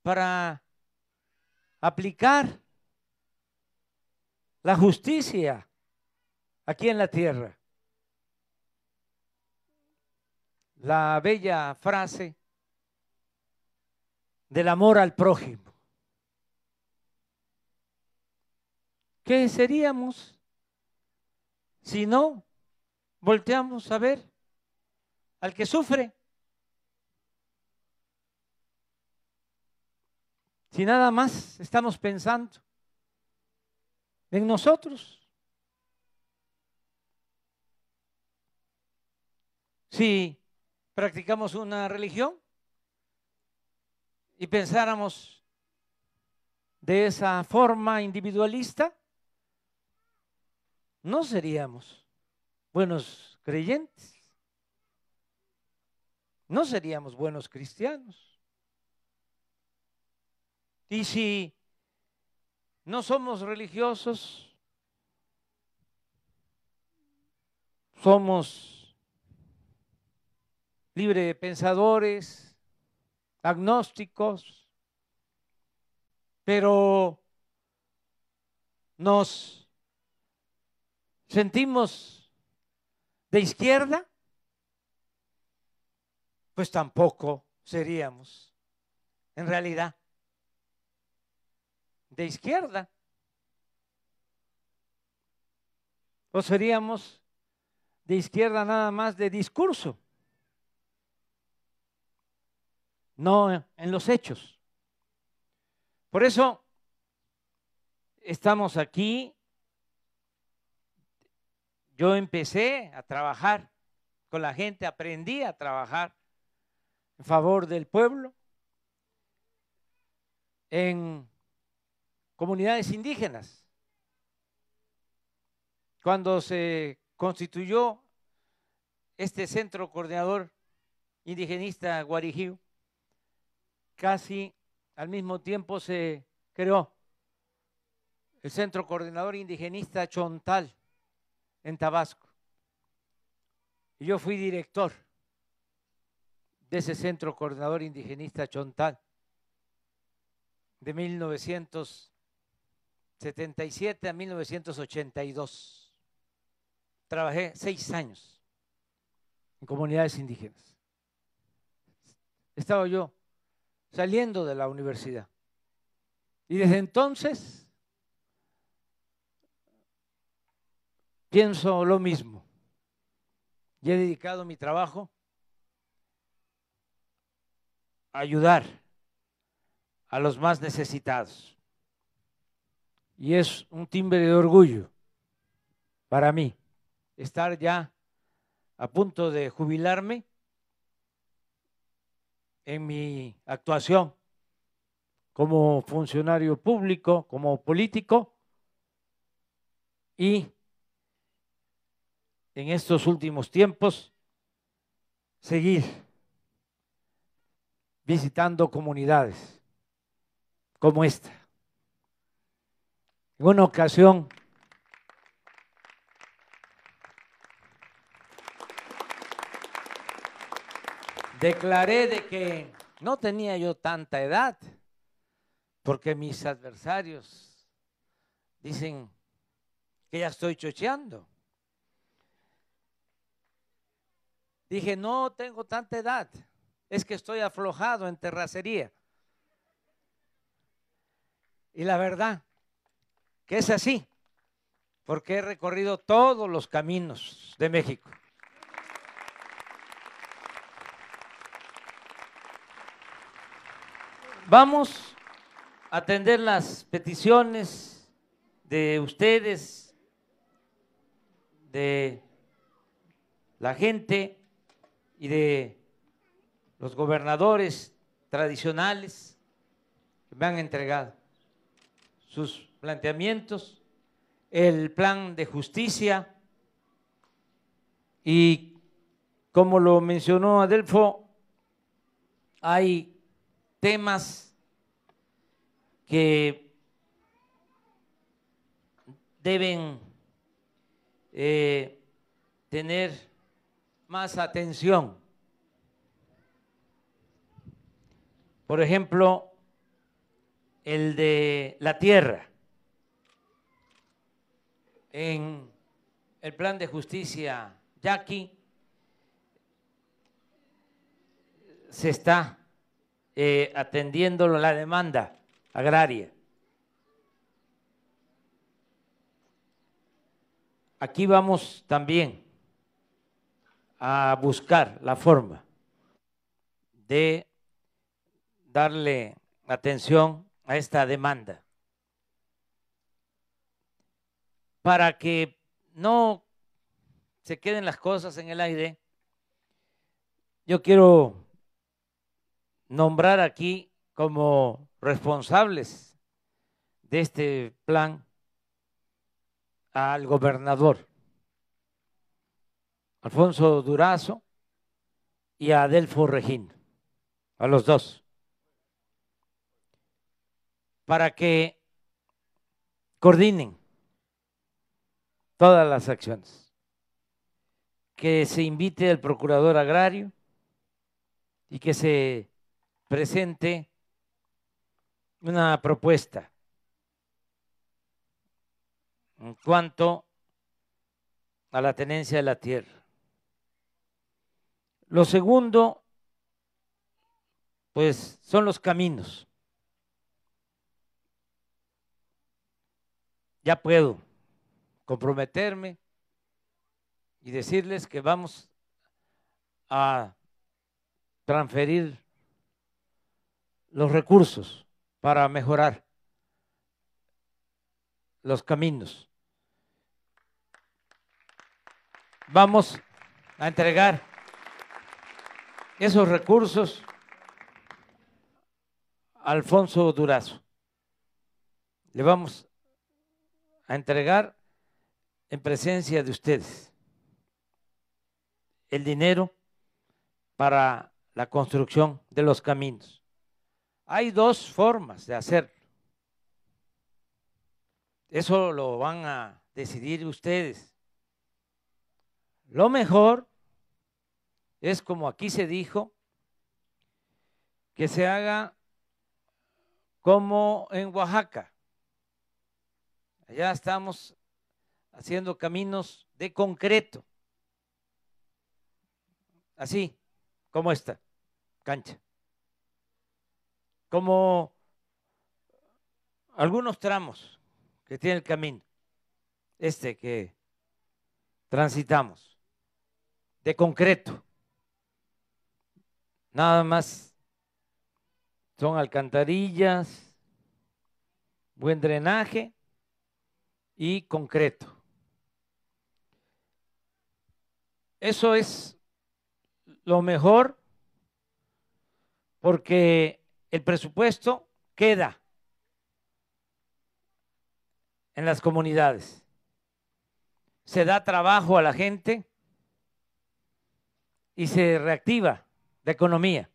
para aplicar la justicia aquí en la tierra. La bella frase del amor al prójimo. ¿Qué seríamos si no volteamos a ver al que sufre? Si nada más estamos pensando en nosotros. Si practicamos una religión y pensáramos de esa forma individualista, no seríamos buenos creyentes, no seríamos buenos cristianos. Y si no somos religiosos, somos libre pensadores, agnósticos, pero nos sentimos de izquierda, pues tampoco seríamos en realidad de izquierda. O seríamos de izquierda nada más de discurso, no en los hechos. Por eso estamos aquí yo empecé a trabajar con la gente, aprendí a trabajar en favor del pueblo en comunidades indígenas. Cuando se constituyó este centro coordinador indigenista Guarijío, casi al mismo tiempo se creó el centro coordinador indigenista Chontal en Tabasco. Y yo fui director de ese centro coordinador indigenista Chontal de 1977 a 1982. Trabajé seis años en comunidades indígenas. Estaba yo saliendo de la universidad. Y desde entonces pienso lo mismo. Y he dedicado mi trabajo ayudar a los más necesitados. Y es un timbre de orgullo para mí estar ya a punto de jubilarme en mi actuación como funcionario público, como político y en estos últimos tiempos seguir visitando comunidades como esta. En una ocasión declaré de que no tenía yo tanta edad, porque mis adversarios dicen que ya estoy chocheando. Dije, no tengo tanta edad, es que estoy aflojado en terracería. Y la verdad es así, porque he recorrido todos los caminos de México. Vamos a atender las peticiones de ustedes, de la gente y de los gobernadores tradicionales que me han entregado sus planteamientos, el plan de justicia y como lo mencionó Adelfo, hay temas que deben eh, tener más atención. Por ejemplo, el de la tierra. En el plan de justicia Yaqui se está eh, atendiendo la demanda agraria. Aquí vamos también a buscar la forma de darle atención a esta demanda para que no se queden las cosas en el aire. Yo quiero nombrar aquí como responsables de este plan al gobernador Alfonso Durazo y a Adelfo Regín, a los dos, para que coordinen todas las acciones, que se invite al procurador agrario y que se presente una propuesta en cuanto a la tenencia de la tierra. Lo segundo, pues son los caminos. Ya puedo comprometerme y decirles que vamos a transferir los recursos para mejorar los caminos. Vamos a entregar esos recursos a Alfonso Durazo. Le vamos a entregar en presencia de ustedes el dinero para la construcción de los caminos. Hay dos formas de hacerlo. Eso lo van a decidir ustedes. Lo mejor es como aquí se dijo, que se haga como en Oaxaca. Allá estamos haciendo caminos de concreto. Así como esta cancha como algunos tramos que tiene el camino, este que transitamos, de concreto, nada más son alcantarillas, buen drenaje y concreto. Eso es lo mejor porque el presupuesto queda en las comunidades. Se da trabajo a la gente y se reactiva la economía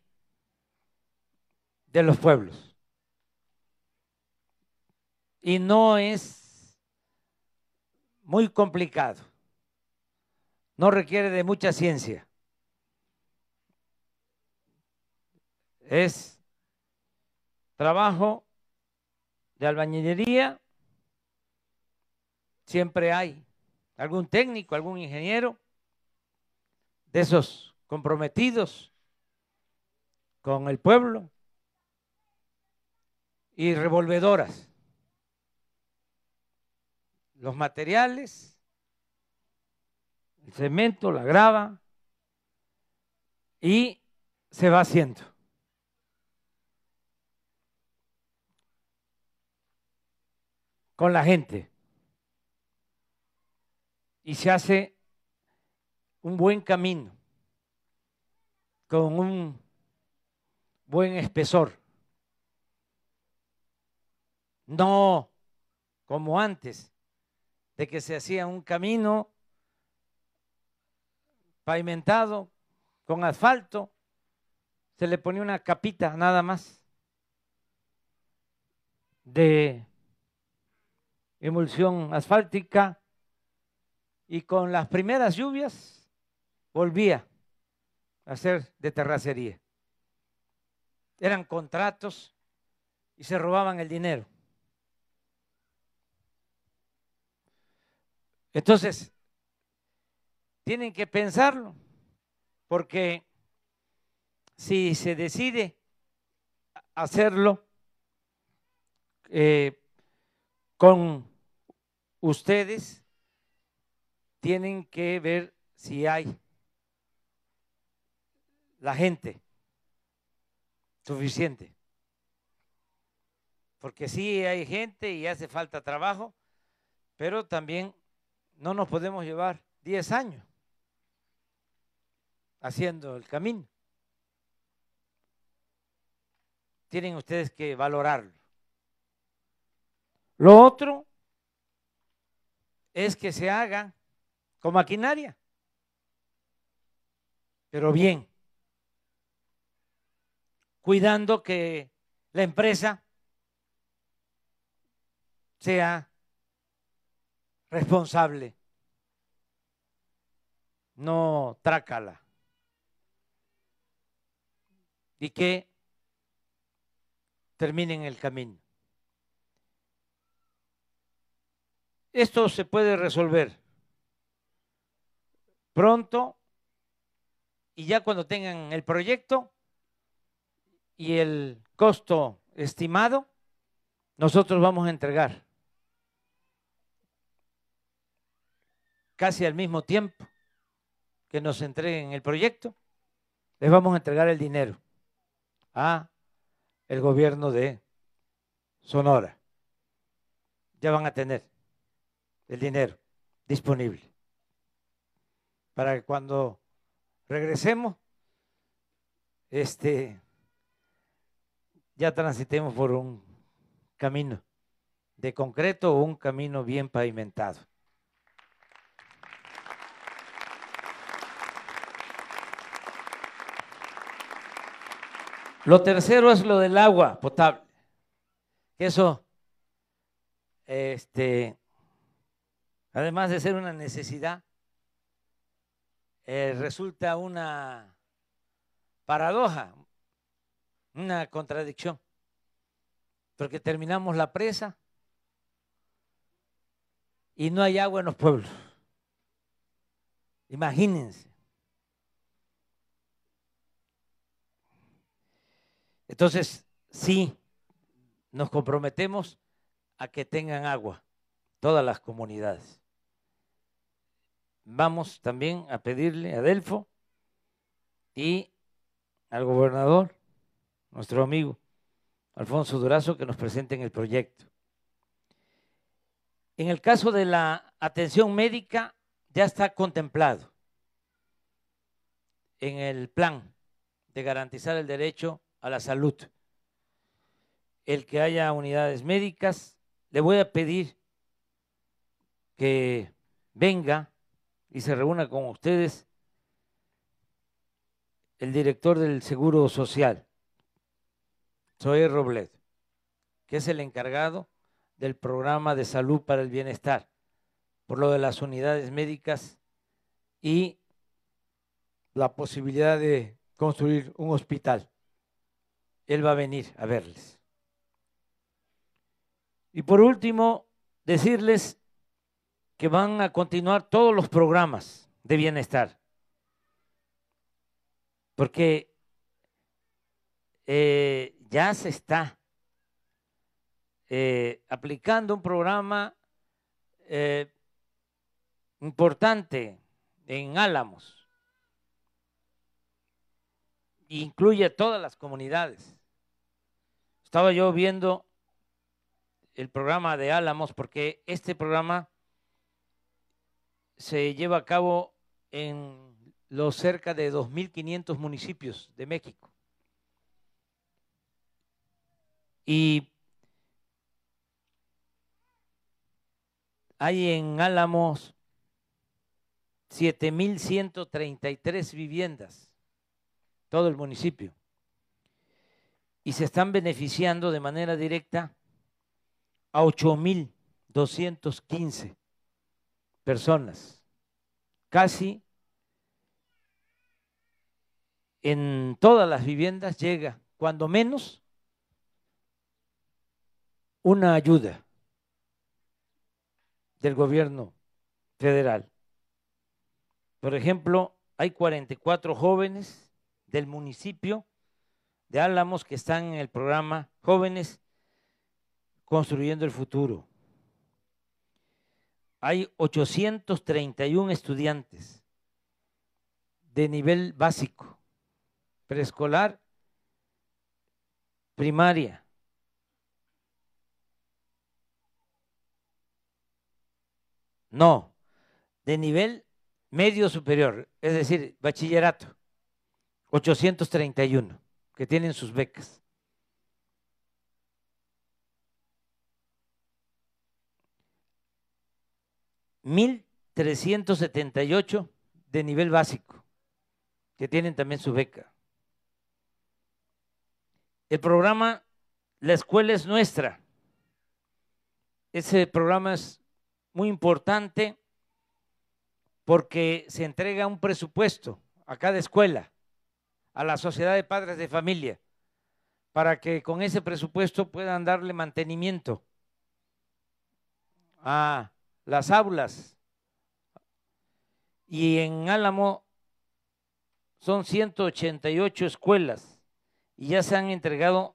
de los pueblos. Y no es muy complicado. No requiere de mucha ciencia. Es trabajo de albañilería. Siempre hay algún técnico, algún ingeniero de esos comprometidos con el pueblo y revolvedoras. Los materiales, el cemento, la grava, y se va haciendo. Con la gente. Y se hace un buen camino, con un buen espesor. No como antes, de que se hacía un camino pavimentado con asfalto, se le ponía una capita nada más de emulsión asfáltica y con las primeras lluvias volvía a ser de terracería. Eran contratos y se robaban el dinero. Entonces, tienen que pensarlo, porque si se decide hacerlo eh, con ustedes, tienen que ver si hay la gente suficiente. Porque sí hay gente y hace falta trabajo, pero también no nos podemos llevar 10 años haciendo el camino. Tienen ustedes que valorarlo. Lo otro es que se haga con maquinaria, pero bien, cuidando que la empresa sea responsable, no trácala. Y que terminen el camino. Esto se puede resolver pronto y ya cuando tengan el proyecto y el costo estimado, nosotros vamos a entregar casi al mismo tiempo que nos entreguen el proyecto, les vamos a entregar el dinero a el gobierno de Sonora. Ya van a tener el dinero disponible para que cuando regresemos este ya transitemos por un camino de concreto o un camino bien pavimentado. Lo tercero es lo del agua potable. Eso, este, además de ser una necesidad, eh, resulta una paradoja, una contradicción, porque terminamos la presa y no hay agua en los pueblos. Imagínense. Entonces, sí, nos comprometemos a que tengan agua, todas las comunidades. Vamos también a pedirle a Delfo y al gobernador, nuestro amigo, Alfonso Durazo que nos presenten el proyecto. En el caso de la atención médica, ya está contemplado en el plan de garantizar el derecho a la salud. El que haya unidades médicas, le voy a pedir que venga y se reúna con ustedes el director del Seguro Social, Zoe Roblet, que es el encargado del programa de salud para el bienestar, por lo de las unidades médicas y la posibilidad de construir un hospital. Él va a venir a verles. Y por último, decirles que van a continuar todos los programas de bienestar, porque eh, ya se está eh, aplicando un programa eh, importante en Álamos. Incluye a todas las comunidades. Estaba yo viendo el programa de Álamos porque este programa se lleva a cabo en los cerca de 2.500 municipios de México. Y hay en Álamos 7.133 viviendas, todo el municipio. Y se están beneficiando de manera directa a 8.215 personas, casi en todas las viviendas llega, cuando menos, una ayuda del gobierno federal. Por ejemplo, hay 44 jóvenes del municipio de Álamos que están en el programa Jóvenes Construyendo el Futuro. Hay 831 estudiantes de nivel básico, preescolar, primaria, No, de nivel medio superior, es decir, bachillerato, 831, que tienen sus becas. Mil trescientos setenta y ocho de nivel básico, que tienen también su beca. El programa La Escuela es Nuestra. Ese programa es muy importante porque se entrega un presupuesto a cada escuela, a la sociedad de padres de familia, para que con ese presupuesto puedan darle mantenimiento a las aulas. Y en Álamo son 188 escuelas y ya se han entregado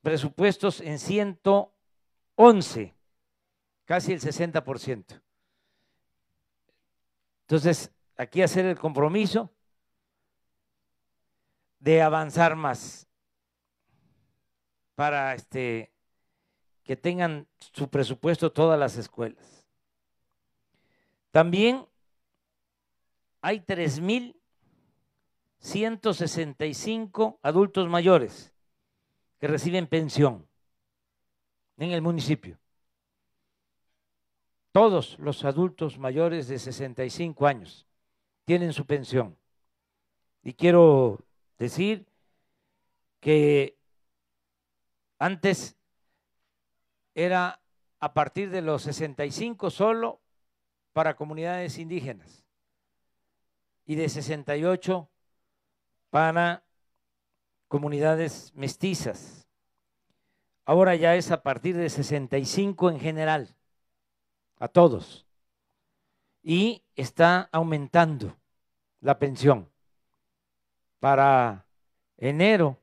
presupuestos en 100 11, casi el 60%. Entonces, aquí hacer el compromiso de avanzar más para este, que tengan su presupuesto todas las escuelas. También hay 3.165 adultos mayores que reciben pensión en el municipio. Todos los adultos mayores de 65 años tienen su pensión. Y quiero decir que antes era a partir de los 65 solo para comunidades indígenas y de 68 para comunidades mestizas Ahora ya es a partir de 65 en general, a todos. Y está aumentando la pensión. Para enero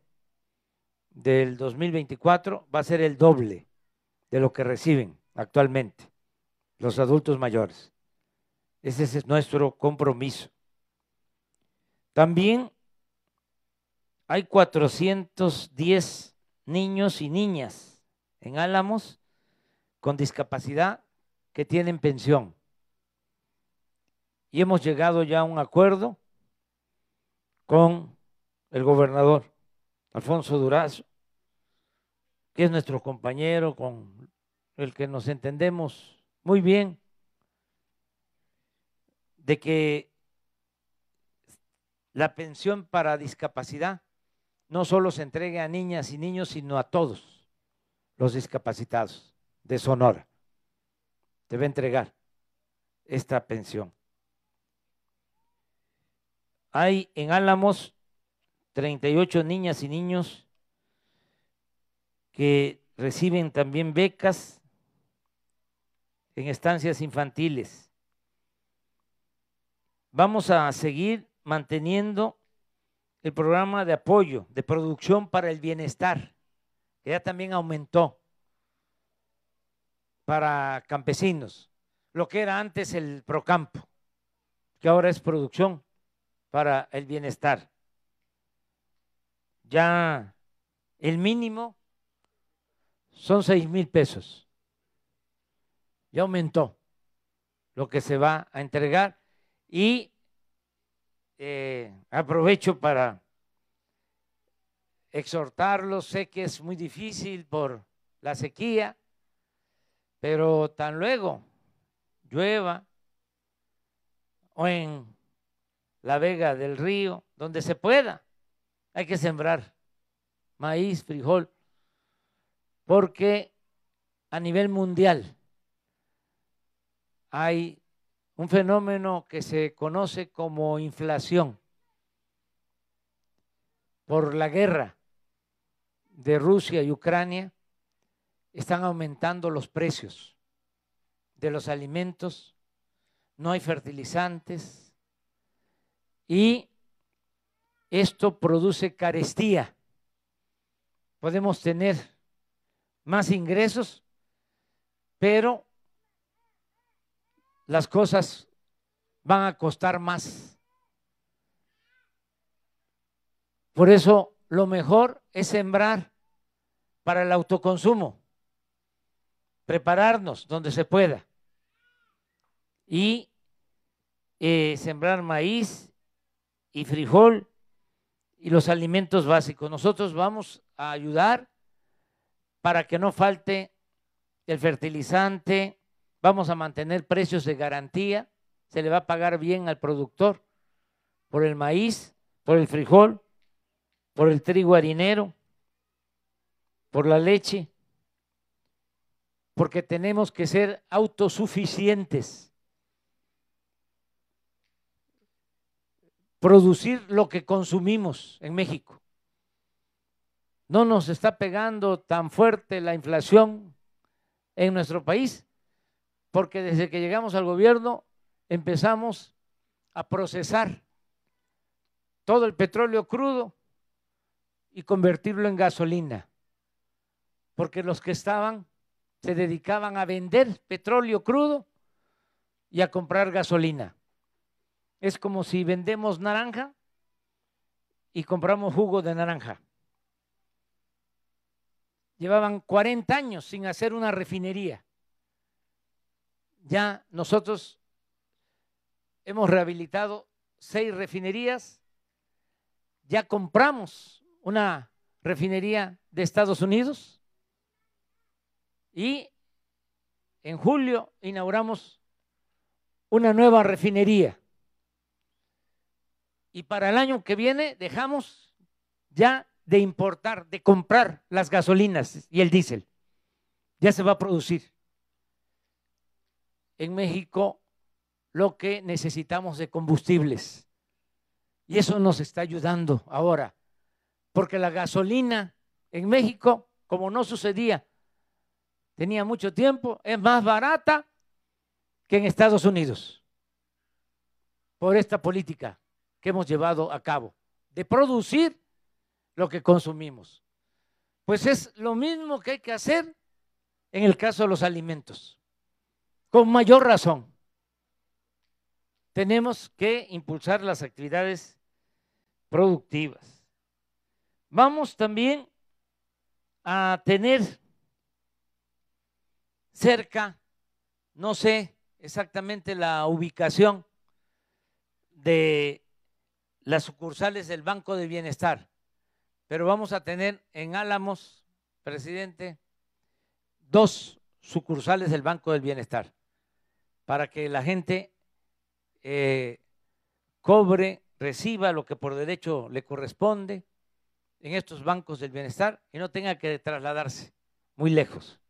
del 2024 va a ser el doble de lo que reciben actualmente los adultos mayores. Ese es nuestro compromiso. También hay 410 niños y niñas en Álamos con discapacidad que tienen pensión. Y hemos llegado ya a un acuerdo con el gobernador Alfonso Durazo, que es nuestro compañero, con el que nos entendemos muy bien, de que la pensión para discapacidad no solo se entregue a niñas y niños, sino a todos los discapacitados de Sonora. Debe entregar esta pensión. Hay en Álamos 38 niñas y niños que reciben también becas en estancias infantiles. Vamos a seguir manteniendo el programa de apoyo, de producción para el bienestar, que ya también aumentó para campesinos, lo que era antes el Procampo, que ahora es producción para el bienestar. Ya el mínimo son seis mil pesos. Ya aumentó lo que se va a entregar y eh, aprovecho para exhortarlos. Sé que es muy difícil por la sequía, pero tan luego llueva o en la vega del río, donde se pueda, hay que sembrar maíz, frijol, porque a nivel mundial hay un fenómeno que se conoce como inflación por la guerra de Rusia y Ucrania, están aumentando los precios de los alimentos, no hay fertilizantes y esto produce carestía. Podemos tener más ingresos, pero las cosas van a costar más. Por eso lo mejor es sembrar para el autoconsumo, prepararnos donde se pueda y eh, sembrar maíz y frijol y los alimentos básicos. Nosotros vamos a ayudar para que no falte el fertilizante, vamos a mantener precios de garantía, se le va a pagar bien al productor por el maíz, por el frijol, por el trigo harinero, por la leche, porque tenemos que ser autosuficientes. Producir lo que consumimos en México. No nos está pegando tan fuerte la inflación en nuestro país porque desde que llegamos al gobierno empezamos a procesar todo el petróleo crudo y convertirlo en gasolina, porque los que estaban se dedicaban a vender petróleo crudo y a comprar gasolina. Es como si vendemos naranja y compramos jugo de naranja. Llevaban 40 años sin hacer una refinería ya nosotros hemos rehabilitado seis refinerías, ya compramos una refinería de Estados Unidos y en julio inauguramos una nueva refinería. Y para el año que viene dejamos ya de importar, de comprar las gasolinas y el diésel. Ya se va a producir en México lo que necesitamos de combustibles. Y eso nos está ayudando ahora, porque la gasolina en México, como no sucedía, tenía mucho tiempo, es más barata que en Estados Unidos, por esta política que hemos llevado a cabo, de producir lo que consumimos. Pues es lo mismo que hay que hacer en el caso de los alimentos con mayor razón, tenemos que impulsar las actividades productivas. Vamos también a tener cerca, no sé exactamente la ubicación de las sucursales del Banco de Bienestar, pero vamos a tener en Álamos, presidente, dos sucursales del Banco del Bienestar, para que la gente eh, cobre, reciba lo que por derecho le corresponde en estos bancos del bienestar y no tenga que trasladarse muy lejos.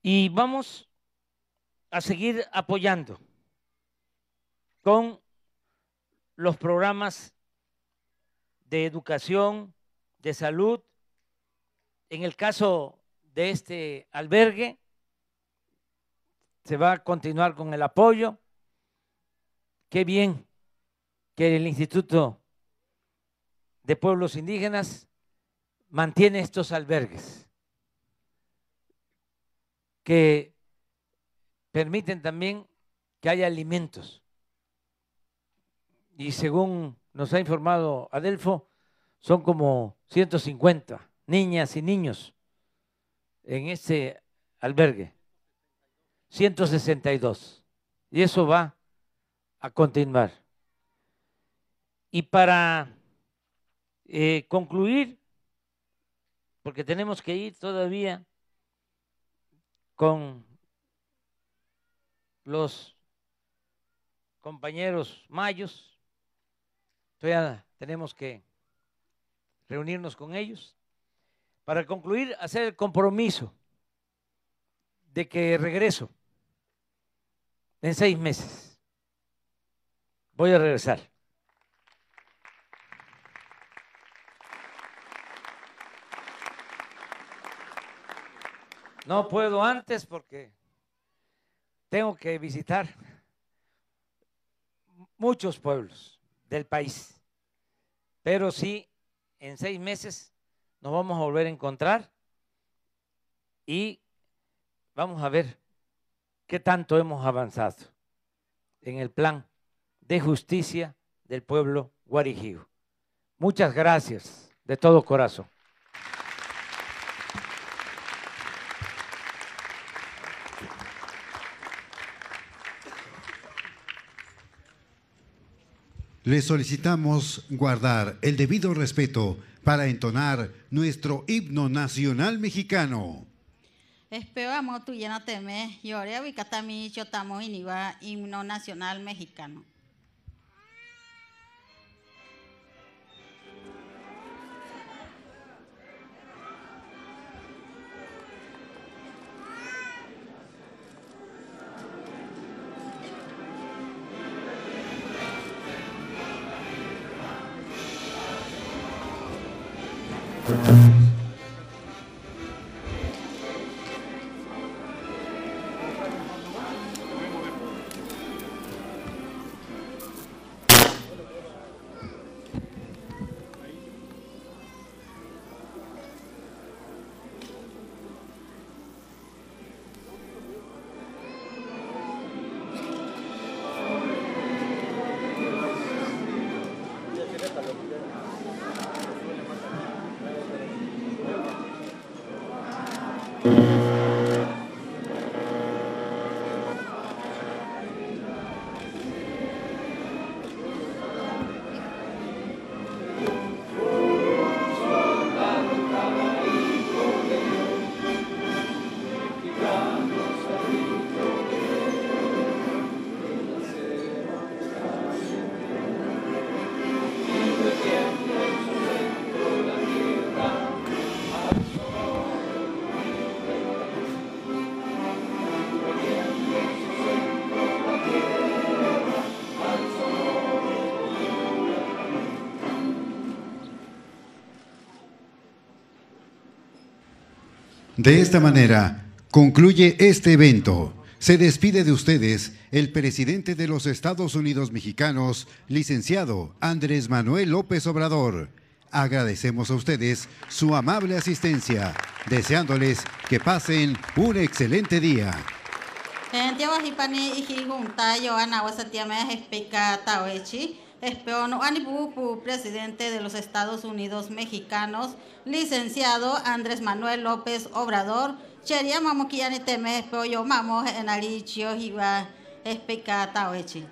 Y vamos a seguir apoyando con los programas de educación, de salud. En el caso de este albergue, se va a continuar con el apoyo. Qué bien que el Instituto de Pueblos Indígenas mantiene estos albergues que permiten también que haya alimentos. Y según nos ha informado Adelfo, son como 150 niñas y niños en este albergue. 162. Y eso va a continuar. Y para eh, concluir, porque tenemos que ir todavía con los compañeros mayos, todavía tenemos que reunirnos con ellos, para concluir, hacer el compromiso de que regreso en seis meses. Voy a regresar. No puedo antes porque tengo que visitar muchos pueblos del país. Pero sí, en seis meses nos vamos a volver a encontrar y vamos a ver qué tanto hemos avanzado en el plan de justicia del pueblo guarijío. Muchas gracias de todo corazón. Le solicitamos guardar el debido respeto para entonar nuestro himno nacional mexicano. Esperamos tu llena teme, llore abicatami chotamo iniva, himno nacional mexicano. De esta manera, concluye este evento. Se despide de ustedes el presidente de los Estados Unidos mexicanos, licenciado Andrés Manuel López Obrador. Agradecemos a ustedes su amable asistencia, deseándoles que pasen un excelente día. En Tawechi, Espeono Anipupu, presidente de los Estados Unidos mexicanos, licenciado Andrés Manuel López Obrador, Cheria Mamoquiani Teme, Espeoyo Mamo, Enalichio, Iba, Especata, Oechi.